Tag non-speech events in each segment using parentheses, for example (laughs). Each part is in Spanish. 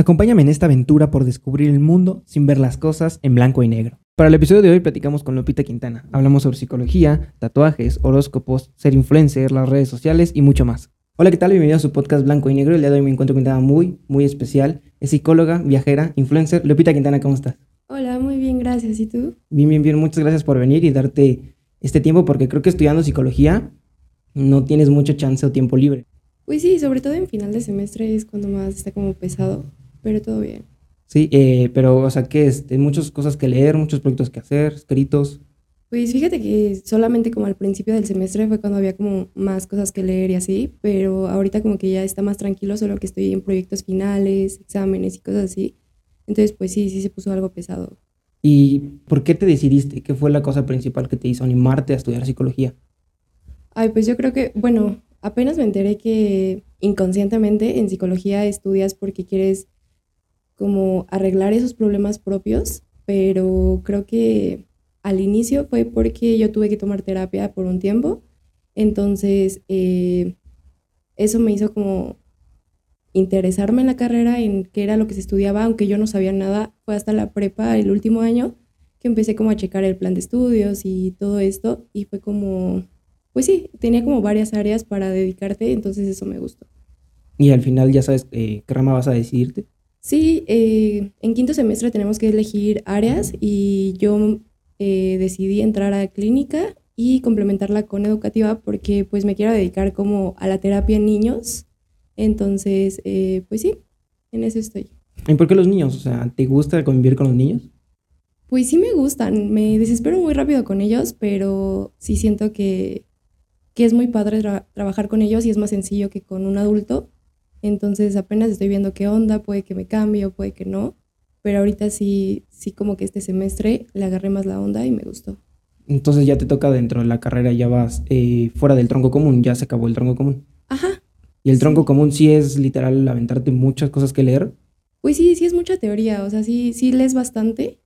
Acompáñame en esta aventura por descubrir el mundo sin ver las cosas en blanco y negro. Para el episodio de hoy platicamos con Lupita Quintana. Hablamos sobre psicología, tatuajes, horóscopos, ser influencer, las redes sociales y mucho más. Hola, ¿qué tal? Bienvenido a su podcast Blanco y Negro. El día de hoy me encuentro con una muy, muy especial. Es psicóloga, viajera, influencer. Lupita Quintana, ¿cómo estás? Hola, muy bien, gracias. ¿Y tú? Bien, bien, bien. Muchas gracias por venir y darte este tiempo porque creo que estudiando psicología no tienes mucho chance o tiempo libre. Pues sí, sobre todo en final de semestre es cuando más está como pesado, pero todo bien. Sí, eh, pero, o sea, ¿qué es? Hay muchas cosas que leer, muchos proyectos que hacer, escritos. Pues fíjate que solamente como al principio del semestre fue cuando había como más cosas que leer y así, pero ahorita como que ya está más tranquilo, solo que estoy en proyectos finales, exámenes y cosas así. Entonces, pues sí, sí se puso algo pesado. ¿Y por qué te decidiste? ¿Qué fue la cosa principal que te hizo animarte a estudiar psicología? Ay, pues yo creo que, bueno, apenas me enteré que inconscientemente en psicología estudias porque quieres como arreglar esos problemas propios, pero creo que al inicio fue porque yo tuve que tomar terapia por un tiempo, entonces eh, eso me hizo como interesarme en la carrera, en qué era lo que se estudiaba, aunque yo no sabía nada, fue hasta la prepa, el último año, que empecé como a checar el plan de estudios y todo esto, y fue como, pues sí, tenía como varias áreas para dedicarte, entonces eso me gustó. Y al final ya sabes eh, qué rama vas a decidirte. Sí, eh, en quinto semestre tenemos que elegir áreas y yo eh, decidí entrar a clínica y complementarla con educativa porque pues me quiero dedicar como a la terapia en niños. Entonces, eh, pues sí, en eso estoy. ¿Y por qué los niños? O sea, ¿te gusta convivir con los niños? Pues sí me gustan, me desespero muy rápido con ellos, pero sí siento que, que es muy padre trabajar con ellos y es más sencillo que con un adulto. Entonces apenas estoy viendo qué onda, puede que me cambie o puede que no, pero ahorita sí, sí como que este semestre le agarré más la onda y me gustó. Entonces ya te toca dentro de la carrera, ya vas eh, fuera del tronco común, ya se acabó el tronco común. Ajá. ¿Y el tronco común sí es literal aventarte muchas cosas que leer? Pues sí, sí es mucha teoría, o sea, sí, sí lees bastante,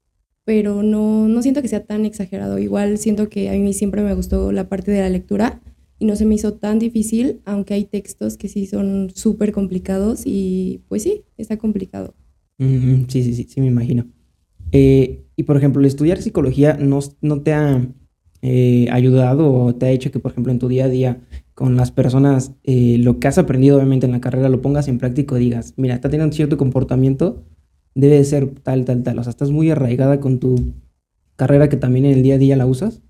pero no, no siento que sea tan exagerado. Igual siento que a mí siempre me gustó la parte de la lectura y no se me hizo tan difícil, aunque hay textos que sí son súper complicados y pues sí, está complicado. sí, sí, sí, sí, me imagino. Eh, y por ejemplo, estudiar psicología no, no te ha eh, ayudado o te ha hecho que, por ejemplo, en tu día a día con las personas, eh, lo que has aprendido obviamente en la carrera lo pongas en práctica y digas, mira, está teniendo cierto comportamiento, debe de ser tal, tal, tal. O sea, estás muy arraigada con tu carrera que también en el día a día la usas.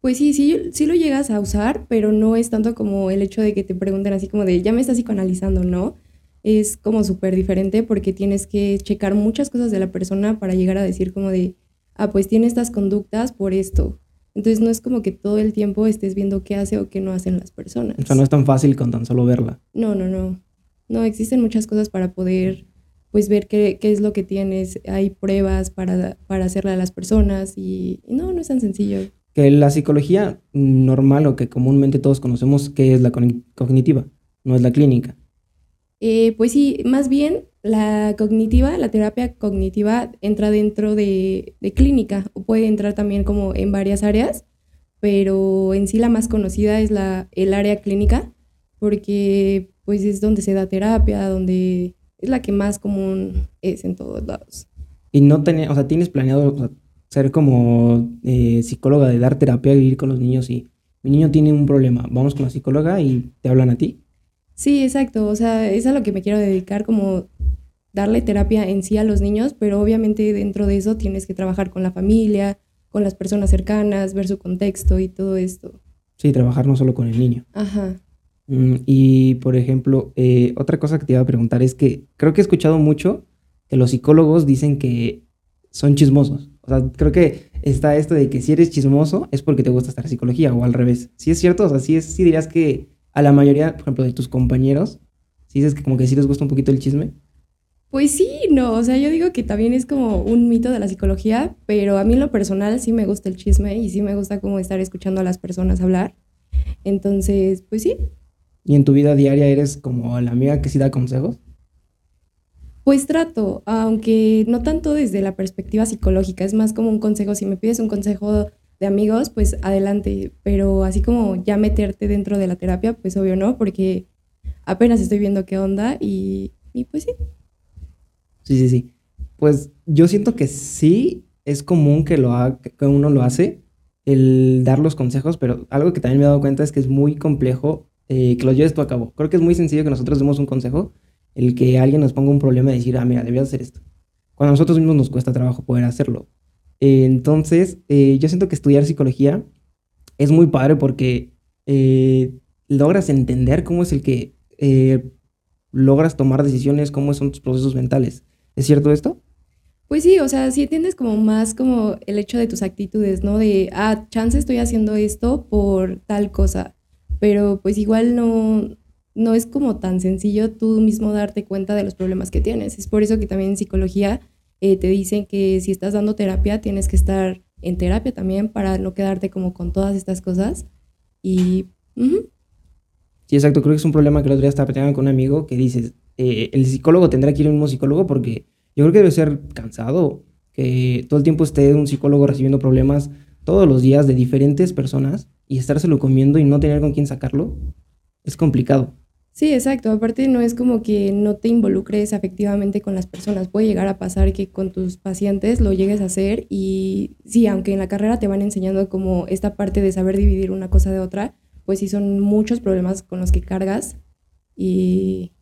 Pues sí, sí, sí lo llegas a usar, pero no es tanto como el hecho de que te pregunten así como de, ya me estás psicoanalizando, ¿no? Es como súper diferente porque tienes que checar muchas cosas de la persona para llegar a decir como de, ah, pues tiene estas conductas por esto. Entonces no es como que todo el tiempo estés viendo qué hace o qué no hacen las personas. O sea, no es tan fácil con tan solo verla. No, no, no. No, existen muchas cosas para poder pues ver qué, qué es lo que tienes. Hay pruebas para, para hacerla a las personas y, y no, no es tan sencillo que la psicología normal o que comúnmente todos conocemos, que es la cognitiva, no es la clínica. Eh, pues sí, más bien la cognitiva, la terapia cognitiva entra dentro de, de, clínica o puede entrar también como en varias áreas, pero en sí la más conocida es la, el área clínica porque pues es donde se da terapia, donde es la que más común es en todos lados. Y no tenés, o sea, tienes planeado, ser como eh, psicóloga de dar terapia, vivir con los niños y mi niño tiene un problema, vamos con la psicóloga y te hablan a ti. Sí, exacto, o sea, es a lo que me quiero dedicar, como darle terapia en sí a los niños, pero obviamente dentro de eso tienes que trabajar con la familia, con las personas cercanas, ver su contexto y todo esto. Sí, trabajar no solo con el niño. Ajá. Mm, y, por ejemplo, eh, otra cosa que te iba a preguntar es que creo que he escuchado mucho que los psicólogos dicen que son chismosos. O sea, creo que está esto de que si eres chismoso es porque te gusta estar psicología o al revés. Si es cierto, o sea, sí, es, sí dirías que a la mayoría, por ejemplo, de tus compañeros, si dices que como que sí les gusta un poquito el chisme. Pues sí, no, o sea, yo digo que también es como un mito de la psicología, pero a mí en lo personal sí me gusta el chisme y sí me gusta como estar escuchando a las personas hablar. Entonces, pues sí. ¿Y en tu vida diaria eres como la amiga que sí da consejos? Pues trato, aunque no tanto desde la perspectiva psicológica, es más como un consejo. Si me pides un consejo de amigos, pues adelante, pero así como ya meterte dentro de la terapia, pues obvio no, porque apenas estoy viendo qué onda y, y pues sí. Sí, sí, sí. Pues yo siento que sí es común que, lo haga, que uno lo hace, el dar los consejos, pero algo que también me he dado cuenta es que es muy complejo eh, que lo lleves tú a cabo. Creo que es muy sencillo que nosotros demos un consejo, el que alguien nos ponga un problema y decir, ah, mira, debías hacer esto. Cuando a nosotros mismos nos cuesta trabajo poder hacerlo. Eh, entonces, eh, yo siento que estudiar psicología es muy padre porque logras entender cómo es el que logras tomar decisiones, cómo son tus procesos mentales. ¿Es cierto esto? Pues sí, o sea, si entiendes como más como el hecho de tus actitudes, ¿no? De, ah, chance estoy haciendo esto por tal cosa, pero pues igual no, no es como tan sencillo tú mismo darte cuenta de los problemas que tienes. Es por eso que también en psicología eh, te dicen que si estás dando terapia, tienes que estar en terapia también para no quedarte como con todas estas cosas. Y... Sí, exacto. Creo que es un problema que el otro día estaba platicando con un amigo que dices, eh, el psicólogo tendrá que ir a un mismo psicólogo porque yo creo que debe ser cansado que todo el tiempo esté un psicólogo recibiendo problemas todos los días de diferentes personas y estárselo comiendo y no tener con quién sacarlo. Es complicado. Sí, exacto. Aparte no es como que no te involucres afectivamente con las personas. Puede llegar a pasar que con tus pacientes lo llegues a hacer y sí, aunque en la carrera te van enseñando como esta parte de saber dividir una cosa de otra, pues sí son muchos problemas con los que cargas y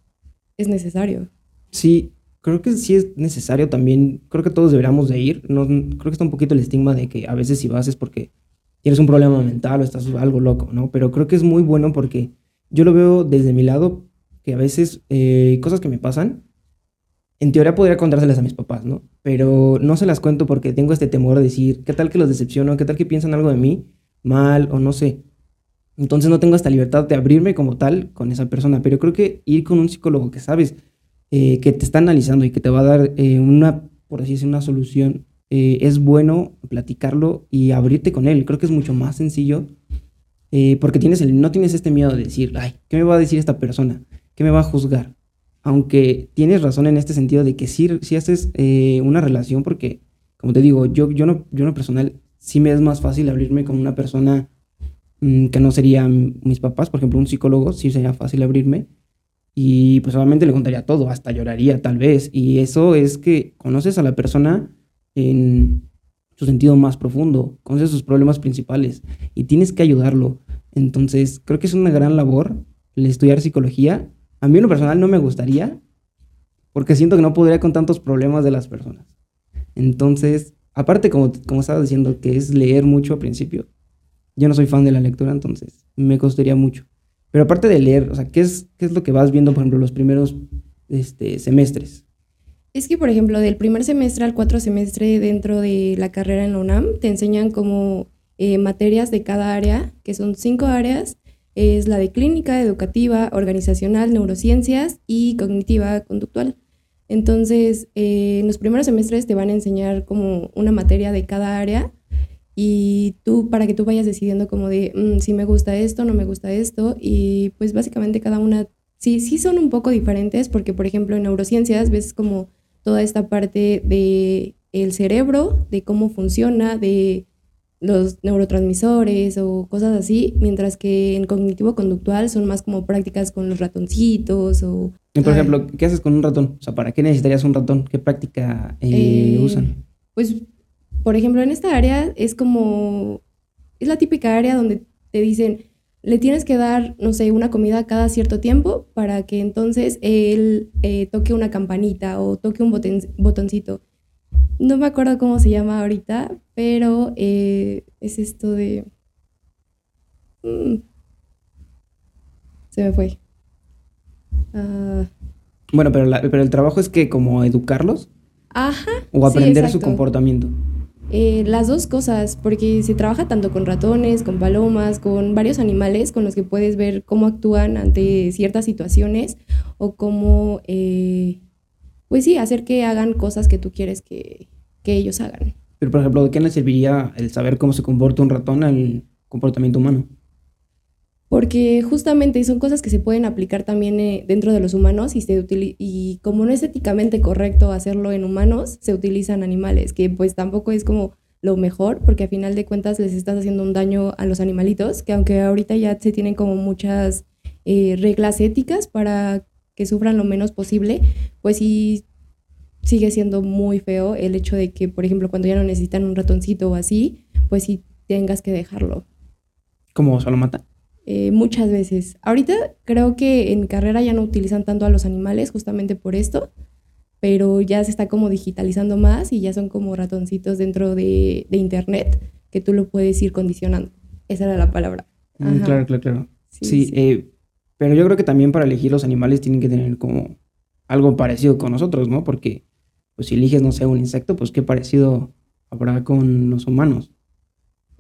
es necesario. Sí, creo que sí es necesario también, creo que todos deberíamos de ir, no, creo que está un poquito el estigma de que a veces si vas es porque tienes un problema mental o estás algo loco, ¿no? Pero creo que es muy bueno porque yo lo veo desde mi lado, que a veces eh, cosas que me pasan, en teoría podría contárselas a mis papás, ¿no? Pero no se las cuento porque tengo este temor de decir, ¿qué tal que los decepciono? ¿Qué tal que piensan algo de mí mal o no sé? Entonces no tengo esta libertad de abrirme como tal con esa persona, pero creo que ir con un psicólogo que sabes eh, que te está analizando y que te va a dar eh, una, por así decirlo, una solución, eh, es bueno platicarlo y abrirte con él. Creo que es mucho más sencillo porque tienes el, no tienes este miedo de decir, ay, ¿qué me va a decir esta persona? ¿Qué me va a juzgar? Aunque tienes razón en este sentido de que sí, si haces una relación, porque, como te digo, yo, yo, no, yo no personal, sí me es más fácil abrirme con una persona Mm, que no serían mis papás, por ejemplo, un psicólogo, sí sería fácil abrirme. Y pues obviamente le contaría todo, hasta lloraría tal vez. Y eso es que conoces a la persona en su sentido más profundo, conoces sus problemas principales y tienes que ayudarlo. Entonces, creo que es una gran labor el estudiar psicología. A mí en lo personal no me gustaría, porque siento que no podría con tantos problemas de las personas. Entonces, aparte, como, como estaba diciendo, que es leer mucho al principio, yo no soy fan de la lectura, entonces me costaría mucho. Pero aparte de leer, o sea, ¿qué es, qué es lo que vas viendo, por ejemplo, los primeros este, semestres? Es que, por ejemplo, del primer semestre al cuatro semestre dentro de la carrera en la UNAM, te enseñan como eh, materias de cada área, que son cinco áreas. Es la de clínica, educativa, organizacional, neurociencias y cognitiva conductual. Entonces, eh, en los primeros semestres te van a enseñar como una materia de cada área y tú para que tú vayas decidiendo como de mm, si me gusta esto, no me gusta esto y pues básicamente cada una sí sí son un poco diferentes porque por ejemplo en neurociencias ves como toda esta parte de el cerebro, de cómo funciona, de los neurotransmisores o cosas así, mientras que en cognitivo conductual son más como prácticas con los ratoncitos o... por ejemplo, ¿qué haces con un ratón? O sea, ¿para qué necesitarías un ratón? ¿Qué práctica eh, eh, usan? Pues por ejemplo, en esta área es como, es la típica área donde te dicen, le tienes que dar, no sé, una comida cada cierto tiempo para que entonces él eh, toque una campanita o toque un botoncito. No me acuerdo cómo se llama ahorita, pero eh, es esto de... Mm, se me fue. Ah. Bueno, pero, pero el trabajo es que como educarlos. Ajá. O aprender su comportamiento. Eh, las dos cosas, porque se trabaja tanto con ratones, con palomas, con varios animales con los que puedes ver cómo actúan ante ciertas situaciones o cómo, eh, pues sí, hacer que hagan cosas que tú quieres que, que ellos hagan. Pero, por ejemplo, ¿de qué le serviría el saber cómo se comporta un ratón al comportamiento humano? Porque justamente son cosas que se pueden aplicar también eh, dentro de los humanos y, se y como no es éticamente correcto hacerlo en humanos, se utilizan animales, que pues tampoco es como lo mejor, porque a final de cuentas les estás haciendo un daño a los animalitos, que aunque ahorita ya se tienen como muchas eh, reglas éticas para que sufran lo menos posible, pues sí, sigue siendo muy feo el hecho de que, por ejemplo, cuando ya no necesitan un ratoncito o así, pues sí tengas que dejarlo. ¿Cómo se lo mata? Eh, muchas veces. Ahorita creo que en carrera ya no utilizan tanto a los animales justamente por esto, pero ya se está como digitalizando más y ya son como ratoncitos dentro de, internet que tú lo puedes ir condicionando. Esa era la palabra. Mm, claro, claro, claro. Sí, eh, pero yo creo que también para elegir los animales tienen que tener como algo parecido con nosotros, ¿no? Porque pues si eliges, no sé, un insecto, pues qué parecido habrá con los humanos.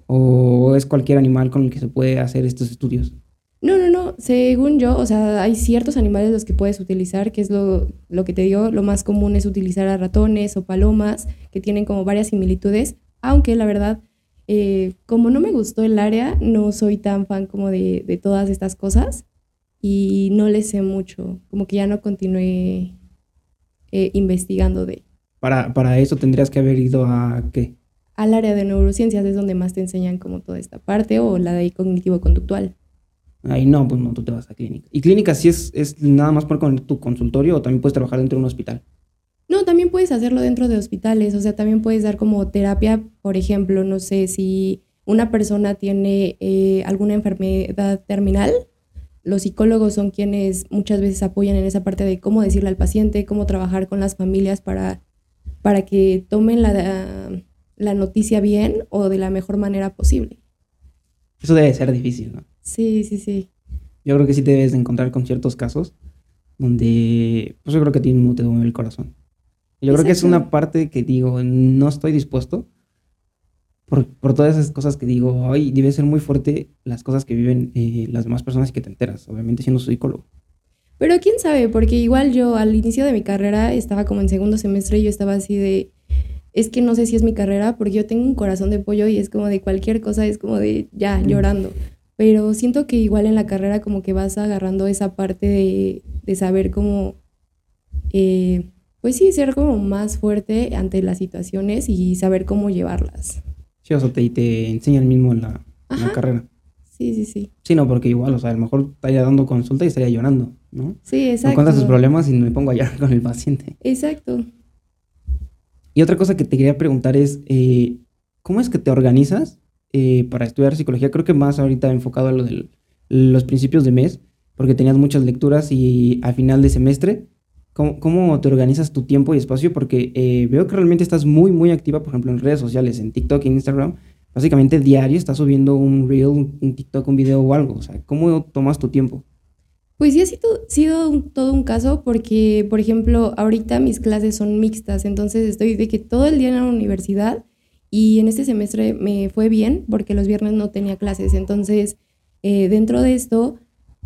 O es cualquier animal con el que se puede hacer estos estudios. No, no, no. Según yo, o sea, hay ciertos animales los que puedes utilizar, que es lo, lo que te digo, lo más común es utilizar a ratones o palomas, que tienen como varias similitudes, aunque la verdad, eh, como no me gustó el área, no soy tan fan como de, de todas estas cosas y no le sé mucho, como que ya no continué eh, investigando de. Para, para eso tendrías que haber ido a qué? Al área de neurociencias es donde más te enseñan como toda esta parte o la de cognitivo-conductual. Ahí no, pues no, tú te vas a clínica. ¿Y clínica sí es, es nada más por tu consultorio o también puedes trabajar dentro de un hospital? No, también puedes hacerlo dentro de hospitales, o sea, también puedes dar como terapia, por ejemplo, no sé si una persona tiene eh, alguna enfermedad terminal, los psicólogos son quienes muchas veces apoyan en esa parte de cómo decirle al paciente, cómo trabajar con las familias para, para que tomen la, la noticia bien o de la mejor manera posible. Eso debe ser difícil, ¿no? Sí, sí, sí. Yo creo que sí te debes de encontrar con ciertos casos donde, pues yo creo que a ti mismo te duele el corazón. Yo creo que es una parte que digo, no estoy dispuesto por, por, todas esas cosas que digo, ay, debe ser muy fuerte las cosas que viven eh, las demás personas y que te enteras, obviamente siendo psicólogo. Pero quién sabe, porque igual yo al inicio de mi carrera estaba como en segundo semestre y yo estaba así de, es que no sé si es mi carrera, porque yo tengo un corazón de pollo y es como de cualquier cosa, es como de ya, llorando pero siento que igual en la carrera como que vas agarrando esa parte de, de saber cómo, eh, pues sí, ser como más fuerte ante las situaciones y saber cómo llevarlas. Sí, o sea, te, te enseñan mismo en la, carrera. Sí, sí, sí. Sí, no, porque igual, o sea, a lo mejor estaría dando consulta y estaría llorando, ¿no? Sí, exacto. Me cuentas sus problemas y me pongo a llorar (laughs) con el paciente. Exacto. Y otra cosa que te quería preguntar es, eh, ¿cómo es que te organizas eh, para estudiar psicología, creo que más ahorita enfocado a lo de los principios de mes, porque tenías muchas lecturas y a final de semestre, ¿cómo, cómo te organizas tu tiempo y espacio? Porque eh, veo que realmente estás muy, muy activa, por ejemplo, en redes sociales, en TikTok, en Instagram. Básicamente diario estás subiendo un reel, un TikTok, un video o algo. O sea, ¿cómo tomas tu tiempo? Pues sí ha sido, todo un caso porque, por ejemplo, ahorita mis clases son mixtas, entonces estoy de que todo el día en la universidad y en este semestre me fue bien porque los viernes no tenía clases. Entonces, eh, dentro de esto,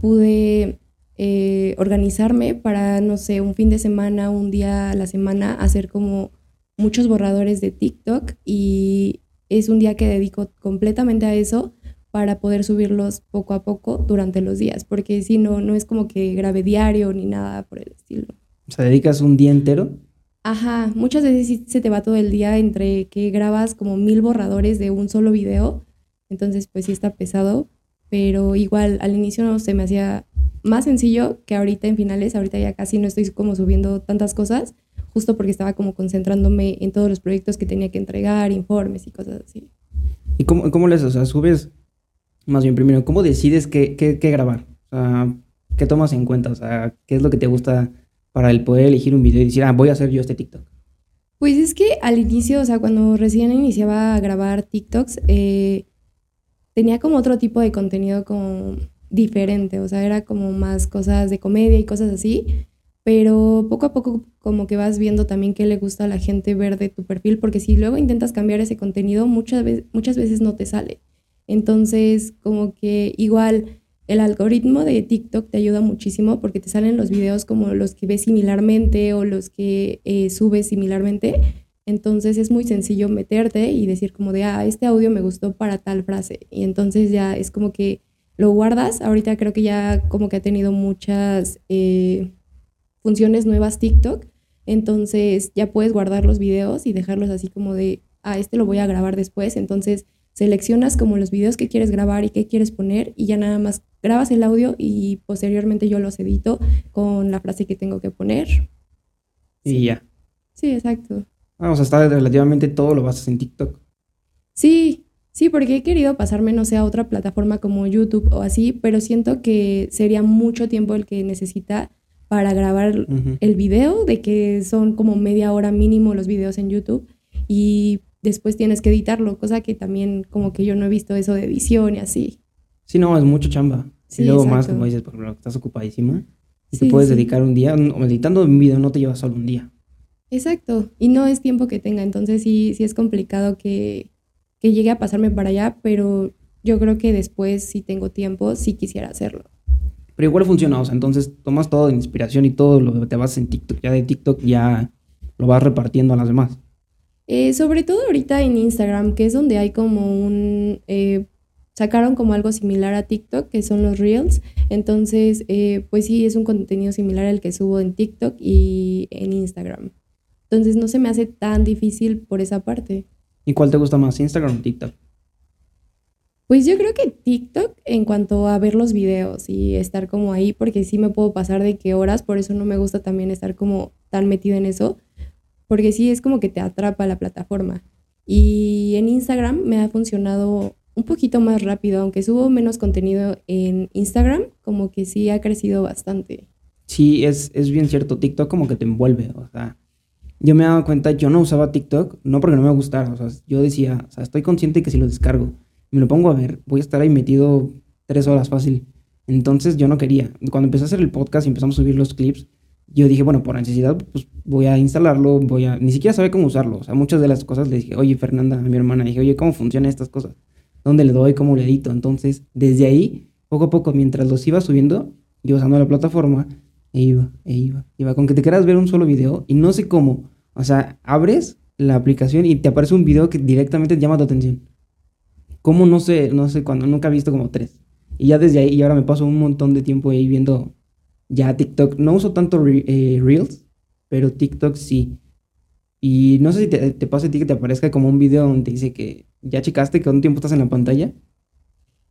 pude eh, organizarme para, no sé, un fin de semana, un día a la semana, hacer como muchos borradores de TikTok y es un día que dedico completamente a eso para poder subirlos poco a poco durante los días, porque si no, no es como que grave diario ni nada por el estilo. O sea, dedicas un día entero Ajá, muchas veces se te va todo el día entre que grabas como mil borradores de un solo video, entonces pues sí está pesado, pero igual al inicio no se me hacía más sencillo que ahorita en finales, ahorita ya casi no estoy como subiendo tantas cosas, justo porque estaba como concentrándome en todos los proyectos que tenía que entregar, informes y cosas así. ¿Y cómo, cómo les, o sea, subes, más bien primero, cómo decides qué, qué, qué grabar? O sea, ¿qué tomas en cuenta? O sea, ¿qué es lo que te gusta? para el poder elegir un video y decir, ah, voy a hacer yo este TikTok? Pues es que al inicio, o sea, cuando recién iniciaba a grabar TikToks, eh, tenía como otro tipo de contenido como diferente, o sea, era como más cosas de comedia y cosas así, pero poco a poco como que vas viendo también qué le gusta a la gente ver de tu perfil, porque si luego intentas cambiar ese contenido, muchas veces, muchas veces no te sale. Entonces, como que igual el algoritmo de TikTok te ayuda muchísimo porque te salen los videos como los que ves similarmente o los que eh, subes similarmente. Entonces es muy sencillo meterte y decir como de, ah, este audio me gustó para tal frase. Y entonces ya es como que lo guardas. Ahorita creo que ya como que ha tenido muchas eh, funciones nuevas TikTok. Entonces ya puedes guardar los videos y dejarlos así como de, ah, este lo voy a grabar después. Entonces seleccionas como los videos que quieres grabar y qué quieres poner y ya nada más grabas el audio y posteriormente yo los edito con la frase que tengo que poner. Y ya. Sí, exacto. Ah, o sea, está relativamente todo lo basas en TikTok. Sí, sí, porque he querido pasarme, no sé, a otra plataforma como YouTube o así, pero siento que sería mucho tiempo el que necesita para grabar el video, de que son como media hora mínimo los videos en YouTube y después tienes que editarlo, cosa que también como que yo no he visto eso de edición y así. Sí, no, es mucho chamba. y luego más, como dices, por ejemplo, estás ocupadísima y te puedes dedicar un día, editando un video no te lleva solo un día. Exacto, y no es tiempo que tenga, entonces sí, sí es complicado que, que llegue a pasarme para allá, pero yo creo que después, si tengo tiempo, sí quisiera hacerlo. Pero igual funciona, o sea, entonces tomas todo de inspiración y todo lo que te vas en TikTok, ya de TikTok ya lo vas repartiendo a las demás. Eh, sobre todo ahorita en Instagram, que es donde hay como un... Eh, sacaron como algo similar a TikTok, que son los Reels. Entonces, eh, pues sí, es un contenido similar al que subo en TikTok y en Instagram. Entonces no se me hace tan difícil por esa parte. ¿Y cuál te gusta más, Instagram o TikTok? Pues yo creo que TikTok en cuanto a ver los videos y estar como ahí, porque sí me puedo pasar de qué horas, por eso no me gusta también estar como tan metido en eso, porque sí es como que te atrapa la plataforma. Y en Instagram me ha funcionado un poquito más rápido, aunque subo menos contenido en Instagram, como que sí ha crecido bastante. Sí, es, es bien cierto, TikTok como que te envuelve, o sea, yo me he dado cuenta, yo no usaba TikTok, no porque no me gustara, o sea, yo decía, o sea, estoy consciente que si lo descargo me lo pongo a ver, voy a estar ahí metido tres horas fácil. Entonces yo no quería. Cuando empecé a hacer el podcast y empezamos a subir los clips, yo dije, bueno, por necesidad, pues voy a instalarlo, voy a... Ni siquiera sabía cómo usarlo. O sea, muchas de las cosas le dije, oye, Fernanda, a mi hermana, dije, oye, ¿cómo funcionan estas cosas? ¿Dónde le doy? ¿Cómo le edito? Entonces, desde ahí, poco a poco, mientras los iba subiendo, iba usando la plataforma, e iba, e iba, iba. Con que te quieras ver un solo video, y no sé cómo, o sea, abres la aplicación y te aparece un video que directamente te llama tu atención. ¿Cómo? No sé, no sé cuándo, nunca he visto como tres. Y ya desde ahí, y ahora me paso un montón de tiempo ahí viendo ya TikTok. No uso tanto eh, Reels, pero TikTok sí. Y no sé si te, te, pasa a ti que te aparezca como un video donde te dice que ya checaste que un tiempo estás en la pantalla.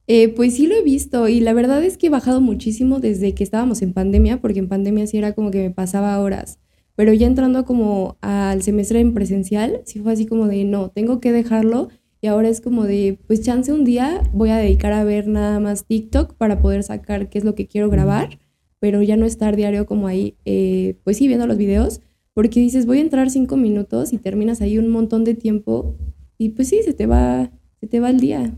Eh, pues sí lo he visto y la verdad es que he bajado muchísimo desde que estábamos en pandemia, porque en pandemia sí era como que me pasaba horas. Pero ya entrando como al semestre en presencial, sí fue así como de, no, tengo que dejarlo. Y ahora es como de, pues chance un día voy a dedicar a ver nada más TikTok para poder sacar qué es lo que quiero grabar, pero ya no estar diario como ahí, eh, pues sí, viendo los videos, porque dices, voy a entrar cinco minutos y terminas ahí un montón de tiempo y pues sí, se te va, se te va el día.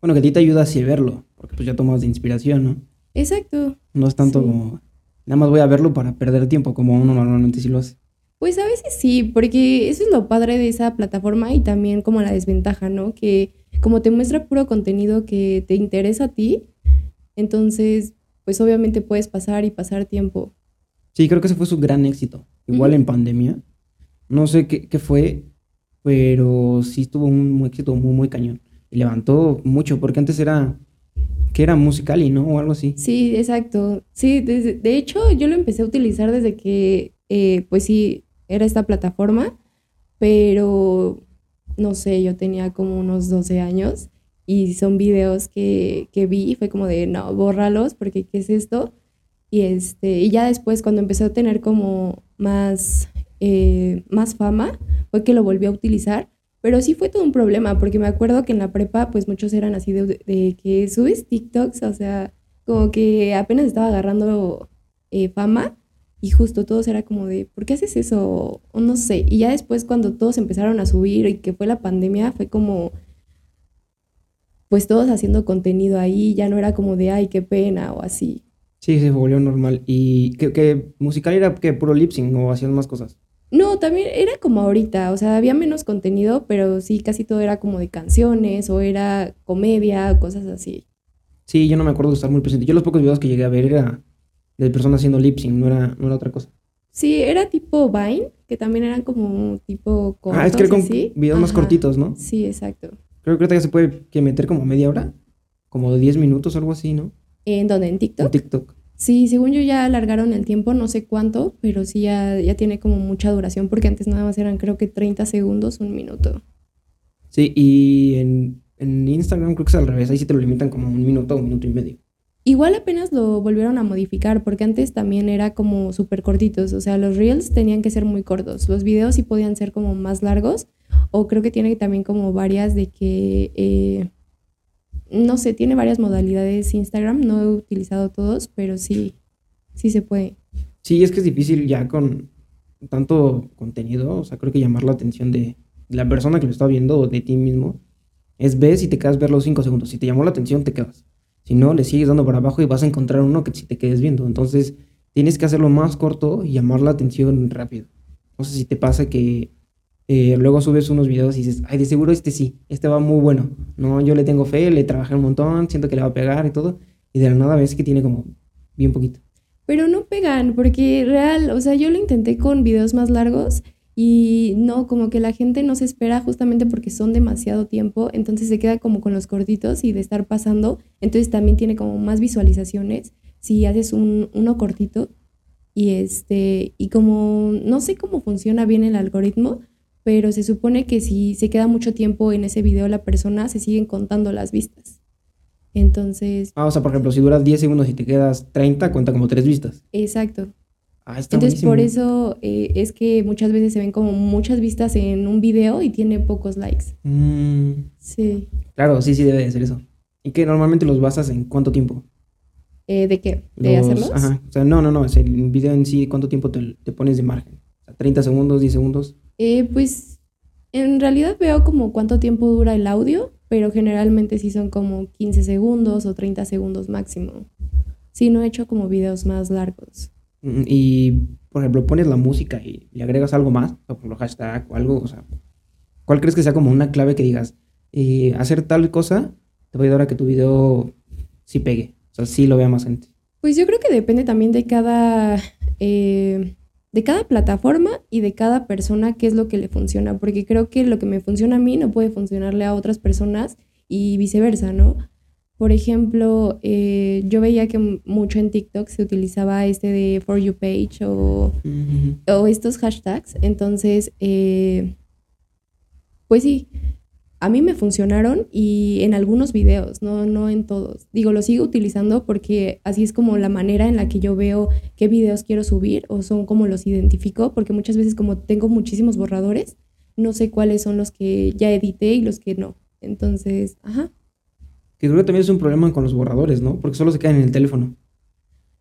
Bueno, que a ti te ayuda así verlo, porque pues ya tomas de inspiración, ¿no? Exacto. No es tanto como Nada más voy a verlo para perder tiempo, como uno normalmente sí lo hace. Pues a veces sí, porque eso es lo padre de esa plataforma y también como la desventaja, ¿no? Que como te muestra puro contenido que te interesa a ti, entonces pues obviamente puedes pasar y pasar tiempo. Sí, creo que ese fue su gran éxito. Igual en pandemia. No sé qué, qué, fue, pero sí tuvo un éxito muy, muy cañón. Y levantó mucho, porque antes era que era musical y ¿no? O algo así. Sí, exacto. Sí, de hecho yo lo empecé a utilizar desde que, eh, pues sí, era esta plataforma, pero no sé, yo tenía como unos 12 años y son videos que, que vi y fue como de, no, bórralos porque ¿qué es esto? Y, este, y ya después cuando empecé a tener como más, eh, más fama, fue que lo volví a utilizar pero sí fue todo un problema, porque me acuerdo que en la prepa, pues muchos eran así de, que subes TikToks, o sea, como que apenas estaba agarrando eh, fama y justo todos era como de, ¿por qué haces eso? O no sé. Y ya después cuando todos empezaron a subir y que fue la pandemia, fue como, pues todos haciendo contenido ahí, ya no era como de, ay, qué pena o así. Sí, se volvió normal. ¿Y qué, musical era que puro lip sync o hacían más cosas? No, también era como ahorita, o sea, había menos contenido, pero sí, casi todo era como de canciones o era comedia, cosas así. Sí, yo no me acuerdo de estar muy presente. Yo los pocos videos que llegué a ver era de personas haciendo lip sync, no era, no era otra cosa. Sí, era tipo Vine, que también eran como tipo cortos, Ah, es que era con videos más cortitos, ¿no? Sí, exacto. Creo que ahorita ya se puede que meter como media hora, como de 10 minutos o algo así, ¿no? ¿En dónde? ¿En TikTok? En TikTok. Sí, según yo ya alargaron el tiempo, no sé cuánto, pero sí ya, ya tiene como mucha duración, porque antes nada más eran creo que 30 segundos, un minuto. Sí, y en, en Instagram creo que es al revés, ahí sí te lo limitan como un minuto o un minuto y medio. Igual apenas lo volvieron a modificar, porque antes también era como súper cortitos, o sea, los reels tenían que ser muy cortos, los videos sí podían ser como más largos, o creo que tiene también como varias de que, eh, no sé, tiene varias modalidades Instagram, no he utilizado todos, pero sí, sí se puede. Sí, es que es difícil ya con tanto contenido, o sea, creo que llamar la atención de la persona que lo está viendo o de ti mismo es ves y te quedas ver los cinco segundos. Si te llamó la atención, te quedas. Si no, le sigues dando para abajo y vas a encontrar uno que si te quedes viendo. Entonces, tienes que hacerlo más corto y llamar la atención rápido. No sé si te pasa que eh, luego subes unos videos y dices, ay, de seguro este sí, este va muy bueno. No, yo le tengo fe, le trabajé un montón, siento que le va a pegar y todo. Y de la nada ves que tiene como bien poquito. Pero no pegan, porque real, o sea, yo lo intenté con videos más largos y no, como que la gente no se espera justamente porque son demasiado tiempo, entonces se queda como con los cortitos y de estar pasando, entonces también tiene como más visualizaciones si haces un, uno cortito y este, y como no sé cómo funciona bien el algoritmo, pero se supone que si se queda mucho tiempo en ese video la persona, se siguen contando las vistas. Entonces... Ah, o sea, por ejemplo, si duras 10 segundos y te quedas 30, cuenta como 3 vistas. Exacto. Ah, Entonces por eso eh, es que muchas veces se ven como muchas vistas en un video y tiene pocos likes. Mm. Sí. Claro, sí, sí debe de ser eso. ¿Y que normalmente los basas en cuánto tiempo? Eh, ¿De qué? ¿De hacerlos? Ajá. O sea, no, no, no. Es el video en sí, ¿cuánto tiempo te, pones de margen? ¿30 segundos, 10 segundos? Eh, pues en realidad veo como cuánto tiempo dura el audio, pero generalmente sí son como 15 segundos o 30 segundos máximo. Sí, no he hecho como videos más largos. Mm, y, por ejemplo, pones la música y le agregas algo más, por ejemplo, hashtag o algo, o sea, ¿cuál crees que sea como una clave que digas, eh, hacer tal cosa te va a ayudar a que tu video sí pegue, o sea, sí lo vea más gente? Pues yo creo que depende también de cada, eh, de cada plataforma y de cada persona qué es lo que le funciona, porque creo que lo que me funciona a mí no puede funcionarle a otras personas y viceversa, ¿no? Por ejemplo, eh, yo veía que mucho en TikTok se utilizaba este de For You Page o, o estos hashtags. Entonces, eh, pues sí, a mí me funcionaron y en algunos videos, no, no en todos. Digo, lo sigo utilizando porque así es como la manera en la que yo veo qué videos quiero subir o son como los identifico, porque muchas veces como tengo muchísimos borradores, no sé cuáles son los que ya edité y los que no. Entonces, ajá. Que creo que también es un problema con los borradores, ¿no? Porque solo se quedan en el teléfono.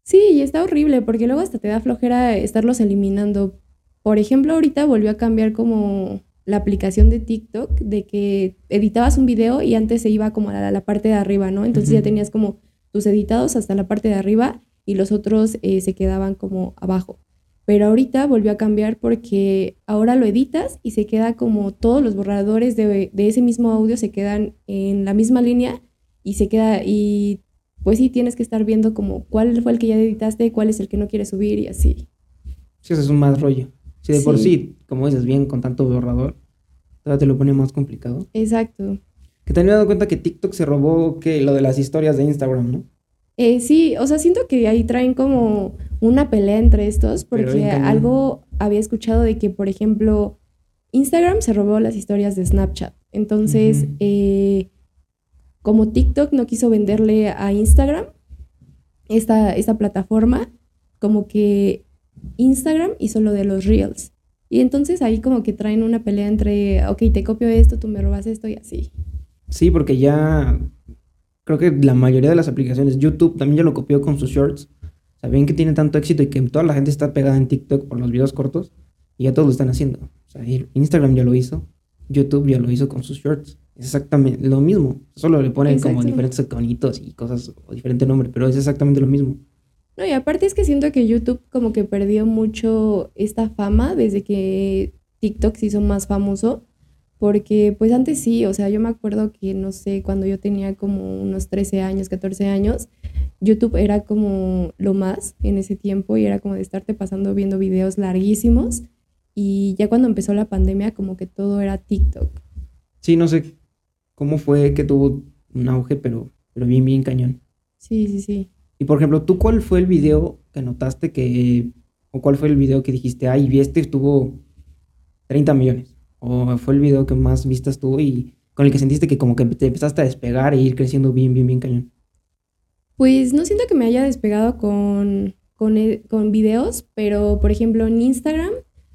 Sí, y está horrible porque luego hasta te da flojera estarlos eliminando. Por ejemplo, ahorita volvió a cambiar como la aplicación de TikTok de que editabas un video y antes se iba como a la, parte de arriba, ¿no? Entonces ya tenías como tus editados hasta la parte de arriba y los otros eh, se quedaban como abajo. Pero ahorita volvió a cambiar porque ahora lo editas y se queda como todos los borradores de, de ese mismo audio se quedan en la misma línea y se queda, y pues sí tienes que estar viendo como cuál fue el que ya editaste, cuál es el que no quieres subir y así. Sí, eso es un más rollo. Si de por sí, como dices bien, con tanto borrador, todavía te lo pone más complicado. Exacto. Que también me he dado cuenta que TikTok se robó que lo de las historias de Instagram, ¿no? Eh, sí, o sea, siento que ahí traen como una pelea entre estos, porque algo había escuchado de que, por ejemplo, Instagram se robó las historias de Snapchat. Entonces, eh, como TikTok no quiso venderle a Instagram esta, esta plataforma, como que Instagram hizo lo de los Reels. Y entonces ahí como que traen una pelea entre, ok, te copio esto, tú me robas esto y así. Sí, porque ya creo que la mayoría de las aplicaciones, YouTube también ya lo copió con sus shorts. Saben que tiene tanto éxito y que toda la gente está pegada en TikTok por los videos cortos y ya todos lo están haciendo. O sea, Instagram ya lo hizo, YouTube ya lo hizo con sus shorts exactamente lo mismo. Solo le ponen como diferentes iconitos y cosas o diferente nombre, pero es exactamente lo mismo. No, y aparte es que siento que YouTube como que perdió mucho esta fama desde que TikTok se hizo más famoso. Porque pues antes sí, o sea, yo me acuerdo que, no sé, cuando yo tenía como unos 13 años, 14 años, YouTube era como lo más en ese tiempo y era como de estarte pasando viendo videos larguísimos. Y ya cuando empezó la pandemia, como que todo era TikTok. Sí, no sé, cómo fue que tuvo un auge, pero, pero bien, bien cañón. Sí, sí, sí. Y por ejemplo, ¿tú cuál fue el video que notaste que, o cuál fue el video que dijiste, ay, vi este, tuvo 30 millones? ¿O fue el video que más vistas tuvo y con el que sentiste que como que te empezaste a despegar e ir creciendo bien, bien, bien cañón? Pues no siento que me haya despegado con, con, e, con videos, pero por ejemplo en Instagram